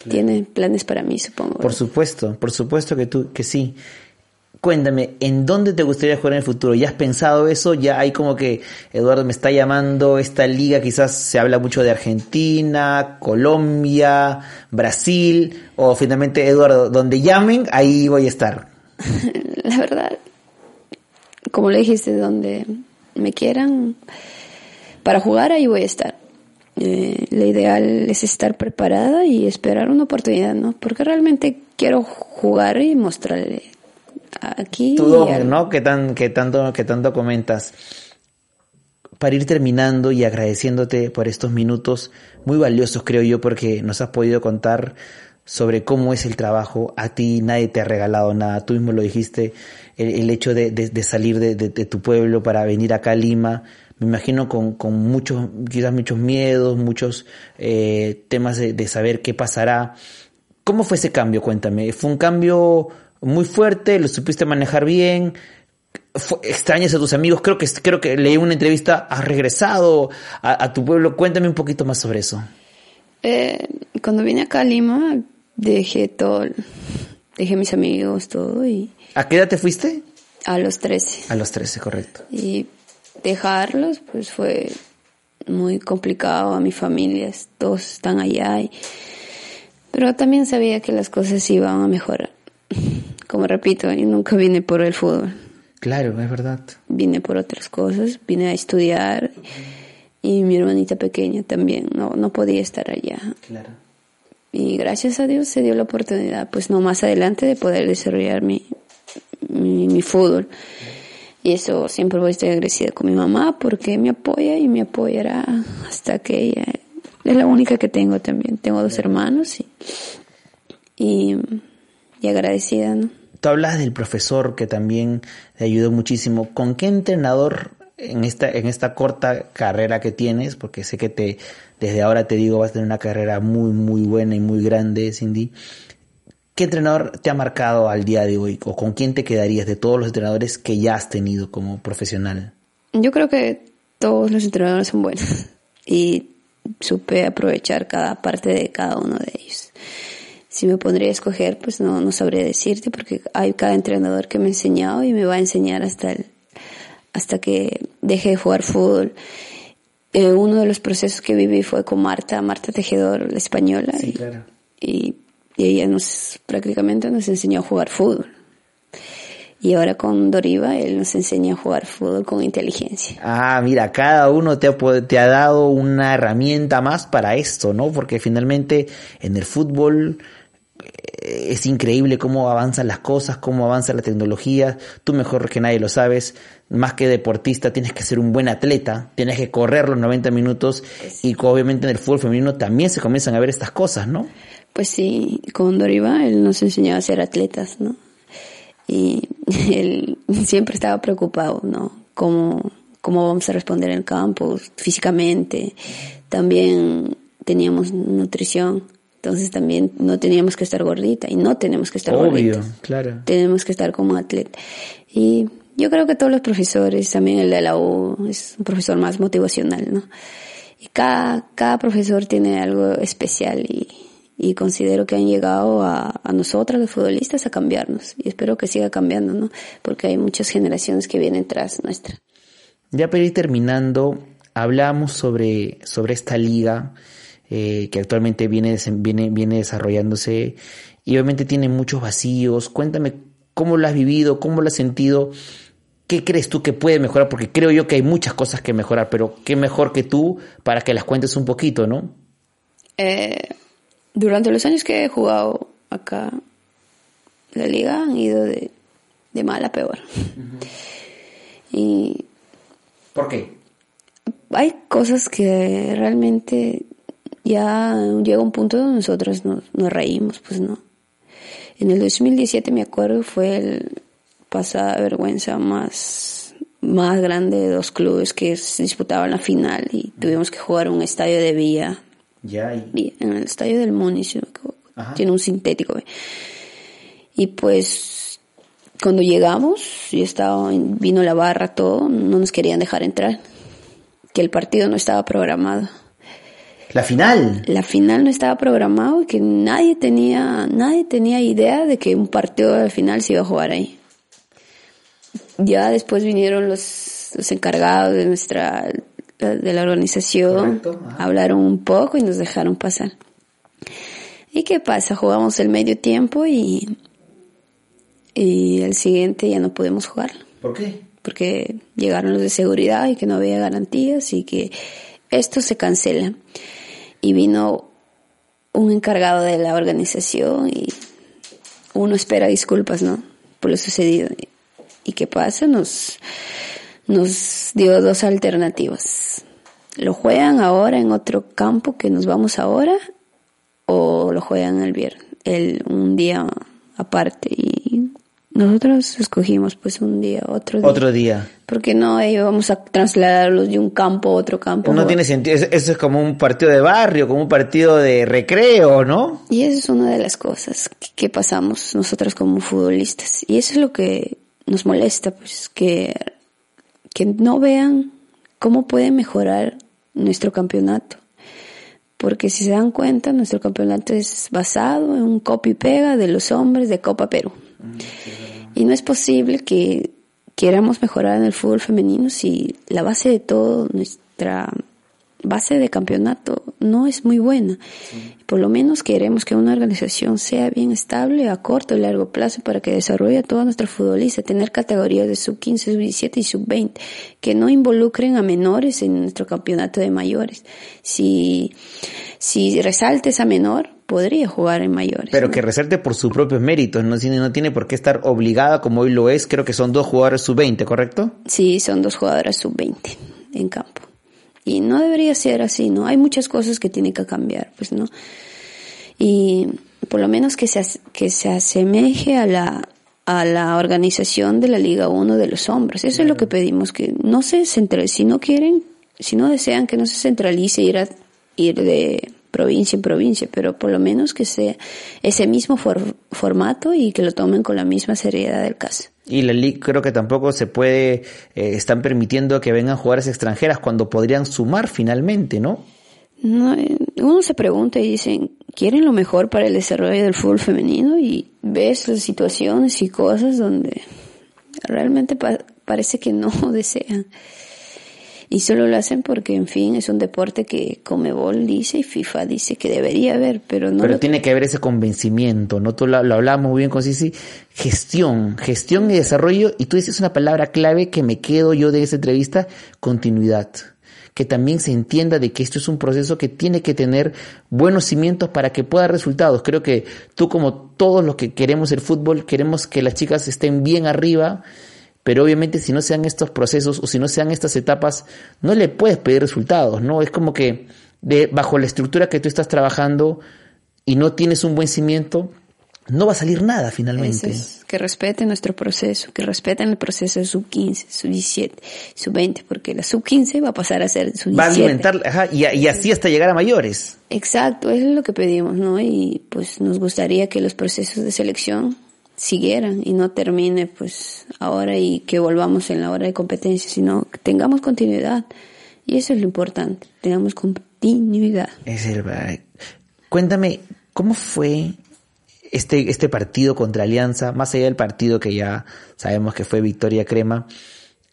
[SPEAKER 3] tiene planes para mí, supongo.
[SPEAKER 1] Por supuesto, por supuesto que tú, que sí. Cuéntame, ¿en dónde te gustaría jugar en el futuro? ¿Ya has pensado eso? Ya hay como que Eduardo me está llamando esta liga, quizás se habla mucho de Argentina, Colombia, Brasil, o finalmente Eduardo, donde llamen, ahí voy a estar. [laughs]
[SPEAKER 3] La verdad, como le dijiste, donde me quieran para jugar, ahí voy a estar. Eh, lo ideal es estar preparada y esperar una oportunidad, ¿no? Porque realmente quiero jugar y mostrarle aquí. Y al-
[SPEAKER 1] ¿no? Que, tan, que, tanto, que tanto comentas. Para ir terminando y agradeciéndote por estos minutos muy valiosos, creo yo, porque nos has podido contar sobre cómo es el trabajo. A ti nadie te ha regalado nada. Tú mismo lo dijiste, el, el hecho de, de- salir de, de- tu pueblo para venir acá a Lima. Me imagino con, con muchos, quizás muchos miedos, muchos eh, temas de, saber qué pasará. ¿Cómo fue ese cambio? Cuéntame. ¿Fue un cambio muy fuerte? ¿Lo supiste manejar bien? ¿Extrañas a tus amigos? Creo que, creo que leí una entrevista. ¿Has regresado a, a tu pueblo? Cuéntame un poquito más sobre eso.
[SPEAKER 3] Eh, cuando vine acá a Lima, dejé todo, dejé mis amigos, todo, y
[SPEAKER 1] ¿A qué edad te fuiste?
[SPEAKER 3] a los 13.
[SPEAKER 1] A los 13, correcto.
[SPEAKER 3] Y dejarlos, pues fue muy complicado a mi familia, todos están allá. Y... Pero también sabía que las cosas iban a mejorar. Como repito, y nunca vine por el fútbol,
[SPEAKER 1] Claro, es verdad.
[SPEAKER 3] vine por otras cosas, vine a estudiar. Y mi hermanita pequeña también, no, no podía estar allá.
[SPEAKER 1] Claro.
[SPEAKER 3] Y gracias a Dios se dio la oportunidad, pues no más adelante, de poder desarrollar mi, mi, fútbol. Y eso siempre voy a estar agradecida con mi mamá porque me apoya y me apoyará hasta que ella es la única que tengo también. Tengo dos hermanos y, y, y agradecida, ¿no?
[SPEAKER 1] Tú hablas del profesor que también te ayudó muchísimo. ¿Con qué entrenador en esta, en esta corta carrera que tienes? Porque sé que te, desde ahora te digo, vas a tener una carrera muy, muy buena y muy grande, Cindy. ¿Qué entrenador te ha marcado al día de hoy? ¿O con quién te quedarías de todos los entrenadores que ya has tenido como profesional?
[SPEAKER 3] Yo creo que todos los entrenadores son buenos y supe aprovechar cada parte de cada uno de ellos. Si me pondría a escoger, pues no, no sabría decirte porque hay cada entrenador que me ha enseñado y me va a enseñar hasta el, hasta que deje de jugar fútbol. Eh, uno de los procesos que viví fue con Marta, Marta Tejedor, la española.
[SPEAKER 1] Sí,
[SPEAKER 3] y,
[SPEAKER 1] claro.
[SPEAKER 3] y, y ella nos prácticamente nos enseñó a jugar fútbol. Y ahora con Doriva, él nos enseña a jugar fútbol con inteligencia.
[SPEAKER 1] Ah, mira, cada uno te ha, te ha dado una herramienta más para esto, ¿no? Porque finalmente en el fútbol es increíble cómo avanzan las cosas, cómo avanza la tecnología. Tú mejor que nadie lo sabes. Más que deportista, tienes que ser un buen atleta, tienes que correr los 90 minutos y obviamente en el fútbol femenino también se comienzan a ver estas cosas, ¿no?
[SPEAKER 3] Pues sí, con Doriva él nos enseñaba a ser atletas, ¿no? Y [laughs] él siempre estaba preocupado, ¿no? Cómo, cómo vamos a responder en el campo, físicamente. También teníamos nutrición entonces también no teníamos que estar gordita y no tenemos que estar
[SPEAKER 1] Obvio, claro.
[SPEAKER 3] Tenemos que estar como atleta. Y yo creo que todos los profesores, también el de la U es un profesor más motivacional, ¿no? Y cada, cada profesor tiene algo especial y, y considero que han llegado a, a nosotras, los futbolistas, a cambiarnos. Y espero que siga cambiando, ¿no? Porque hay muchas generaciones que vienen tras nuestra.
[SPEAKER 1] Ya para ir terminando, hablamos sobre, sobre esta liga eh, que actualmente viene, viene, viene desarrollándose y obviamente tiene muchos vacíos. Cuéntame cómo lo has vivido, cómo lo has sentido, qué crees tú que puede mejorar, porque creo yo que hay muchas cosas que mejorar, pero qué mejor que tú para que las cuentes un poquito, ¿no?
[SPEAKER 3] Eh, durante los años que he jugado acá, la liga han ido de, de mal a peor. Y...
[SPEAKER 1] ¿Por qué?
[SPEAKER 3] Hay cosas que realmente ya llega un punto donde nosotros nos, reímos, pues no. En el 2017 me acuerdo fue el pasada vergüenza más, más grande de dos clubes que se disputaban la final y tuvimos que jugar un estadio de vía.
[SPEAKER 1] Ya.
[SPEAKER 3] En el estadio del municipio. Tiene un sintético. Y pues cuando llegamos, y estaba, vino la barra, todo, no nos querían dejar entrar. Que el partido no estaba programado.
[SPEAKER 1] La final.
[SPEAKER 3] La final no estaba programado y que nadie tenía, nadie tenía idea de que un partido de final se iba a jugar ahí. Ya después vinieron los, los encargados de nuestra, de la organización, hablaron un poco y nos dejaron pasar. ¿Y qué pasa? Jugamos el medio tiempo y, y el siguiente ya no pudimos jugar.
[SPEAKER 1] ¿Por qué?
[SPEAKER 3] Porque llegaron los de seguridad y que no había garantías y que esto se cancela y vino un encargado de la organización y uno espera disculpas, ¿no? Por lo sucedido. ¿Y qué pasa? Nos, nos dio dos alternativas. ¿Lo juegan ahora en otro campo que nos vamos ahora? ¿O lo juegan el viernes, el, un día aparte? Y nosotros escogimos pues un día, otro día.
[SPEAKER 1] Otro día.
[SPEAKER 3] Porque no íbamos a trasladarlos de un campo a otro campo.
[SPEAKER 1] No tiene sentido. Eso es como un partido de barrio, como un partido de recreo, ¿no?
[SPEAKER 3] Y eso es una de las cosas que pasamos nosotros como futbolistas. Y eso es lo que nos molesta, pues, que, que no vean cómo puede mejorar nuestro campeonato. Porque si se dan cuenta, nuestro campeonato es basado en un copy pega de los hombres de Copa Perú. Y no es posible que queramos mejorar en el fútbol femenino si la base de todo, nuestra base de campeonato no es muy buena. Por lo menos queremos que una organización sea bien estable a corto y largo plazo para que desarrolle a toda nuestra futbolista, tener categorías de sub 15, sub 17 y sub 20, que no involucren a menores en nuestro campeonato de mayores. Si, si resaltes a menor, podría jugar en mayores.
[SPEAKER 1] Pero que resalte por sus propios méritos, no tiene, no tiene por qué estar obligada como hoy lo es, creo que son dos jugadores sub 20, ¿correcto?
[SPEAKER 3] Sí, son dos jugadoras sub 20 en campo. Y no debería ser así, ¿no? Hay muchas cosas que tienen que cambiar, pues, ¿no? Y por lo menos que se, que se asemeje a la, a la organización de la Liga 1 de los hombres. Eso es lo que pedimos, que no se centralice, si no quieren, si no desean que no se centralice ir a, ir de provincia en provincia, pero por lo menos que sea ese mismo formato y que lo tomen con la misma seriedad del caso.
[SPEAKER 1] Y la liga creo que tampoco se puede, eh, están permitiendo que vengan jugadores extranjeras cuando podrían sumar finalmente, ¿no?
[SPEAKER 3] No, eh, uno se pregunta y dicen, ¿quieren lo mejor para el desarrollo del fútbol femenino? Y ves las situaciones y cosas donde realmente parece que no [laughs] desean. Y solo lo hacen porque, en fin, es un deporte que Comebol dice y FIFA dice que debería haber, pero no.
[SPEAKER 1] Pero tiene que haber ese convencimiento, ¿no? Tú lo, lo hablamos muy bien con Cici. Gestión, gestión y desarrollo. Y tú dices una palabra clave que me quedo yo de esa entrevista, continuidad que también se entienda de que esto es un proceso que tiene que tener buenos cimientos para que pueda dar resultados. Creo que tú como todos los que queremos el fútbol, queremos que las chicas estén bien arriba, pero obviamente si no sean estos procesos o si no sean estas etapas, no le puedes pedir resultados, ¿no? Es como que de, bajo la estructura que tú estás trabajando y no tienes un buen cimiento, no va a salir nada finalmente.
[SPEAKER 3] que respeten nuestro proceso, que respeten el proceso de sub 15, sub 17, sub 20, porque la sub 15 va a pasar a ser sub 17.
[SPEAKER 1] Va a alimentar, ajá, y, y, así hasta llegar a mayores.
[SPEAKER 3] Exacto, eso es lo que pedimos, ¿no? Y pues nos gustaría que los procesos de selección siguieran y no termine pues ahora y que volvamos en la hora de competencia, sino que tengamos continuidad. Y eso es lo importante, tengamos continuidad.
[SPEAKER 1] Es el, cuéntame, ¿cómo fue este, este partido contra Alianza, más allá del partido que ya sabemos que fue Victoria Crema,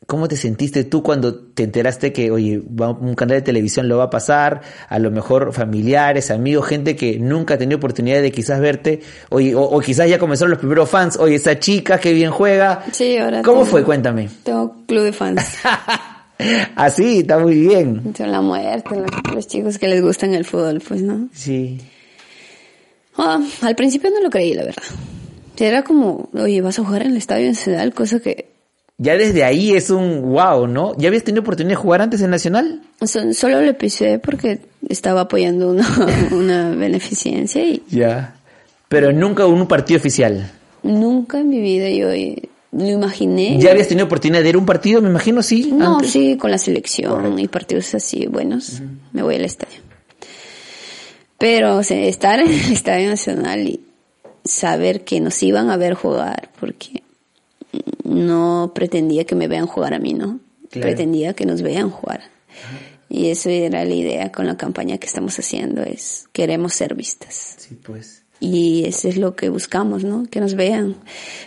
[SPEAKER 1] ¿cómo te sentiste tú cuando te enteraste que, oye, un canal de televisión lo va a pasar, a lo mejor familiares, amigos, gente que nunca ha tenido oportunidad de quizás verte, oye, o, quizás ya comenzaron los primeros fans, oye, esa chica que bien juega.
[SPEAKER 3] Sí, ahora
[SPEAKER 1] ¿Cómo fue? Cuéntame.
[SPEAKER 3] Tengo club de fans. [laughs]
[SPEAKER 1] Así, está muy bien.
[SPEAKER 3] Son la muerte, los, chicos que les gustan el fútbol, pues, ¿no?
[SPEAKER 1] Sí.
[SPEAKER 3] Ah, al principio no lo creí, la verdad. Era como, oye, vas a jugar en el Estadio Nacional, cosa que...
[SPEAKER 1] Ya desde ahí es un wow, ¿no? ¿Ya habías tenido oportunidad de jugar antes en Nacional?
[SPEAKER 3] solo lo pisé porque estaba apoyando una, [laughs] una beneficencia y...
[SPEAKER 1] Ya. Pero nunca un partido oficial.
[SPEAKER 3] Nunca en mi vida yo lo imaginé.
[SPEAKER 1] ¿Ya habías tenido oportunidad de ir a un partido, me imagino, sí?
[SPEAKER 3] No, sí, con la selección y partidos así buenos. Me voy al estadio. Pero estar en el [laughs] Estadio Nacional y saber que nos iban a ver jugar, porque no pretendía que me vean jugar a mí, ¿no? Pretendía que nos vean jugar. Y eso era la idea con la campaña que estamos haciendo, es queremos ser vistas.
[SPEAKER 1] Sí, pues.
[SPEAKER 3] Y eso es lo que buscamos, ¿no? Que nos vean.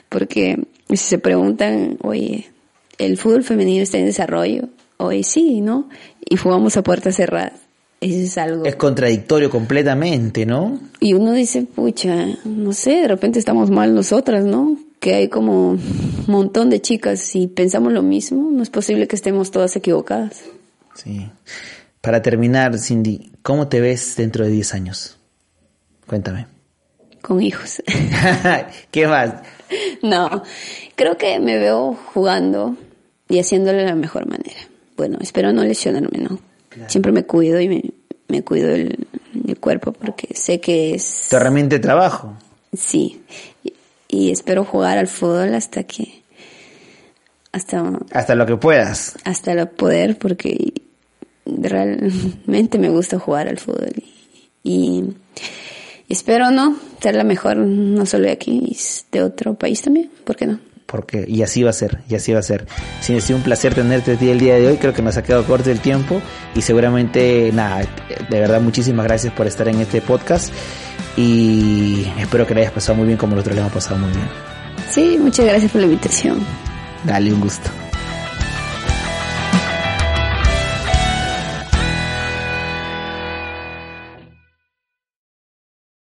[SPEAKER 3] Porque si se preguntan, oye, ¿el fútbol femenino está en desarrollo? Hoy sí, ¿no? Y jugamos a puerta cerrada es algo.
[SPEAKER 1] Es contradictorio completamente, ¿no?
[SPEAKER 3] Y uno dice, pucha, no sé, de repente estamos mal nosotras, ¿no? Que hay como un montón de chicas y pensamos lo mismo, no es posible que estemos todas equivocadas.
[SPEAKER 1] Sí. Para terminar, Cindy, ¿cómo te ves dentro de 10 años? Cuéntame.
[SPEAKER 3] Con hijos. [laughs] [laughs]
[SPEAKER 1] ¿Qué más?
[SPEAKER 3] No, creo que me veo jugando y haciéndolo de la mejor manera. Bueno, espero no lesionarme, ¿no? Siempre me cuido y me, me cuido el, cuerpo porque sé que es...
[SPEAKER 1] Tu herramienta de trabajo.
[SPEAKER 3] Sí. Y, espero jugar al fútbol hasta que... Hasta...
[SPEAKER 1] Hasta lo que puedas.
[SPEAKER 3] Hasta lo poder porque realmente me gusta jugar al fútbol. Y, espero, ¿no? Ser la mejor, no solo de aquí, de otro país también. ¿Por qué no?
[SPEAKER 1] porque y así va a ser, y así va a ser. Sí, ha sido un placer tenerte el día de hoy, creo que nos ha quedado corto el tiempo y seguramente, nada, de verdad muchísimas gracias por estar en este podcast y espero que le hayas pasado muy bien como nosotros le hemos pasado muy bien.
[SPEAKER 3] Sí, muchas gracias por la invitación.
[SPEAKER 1] Dale, un gusto.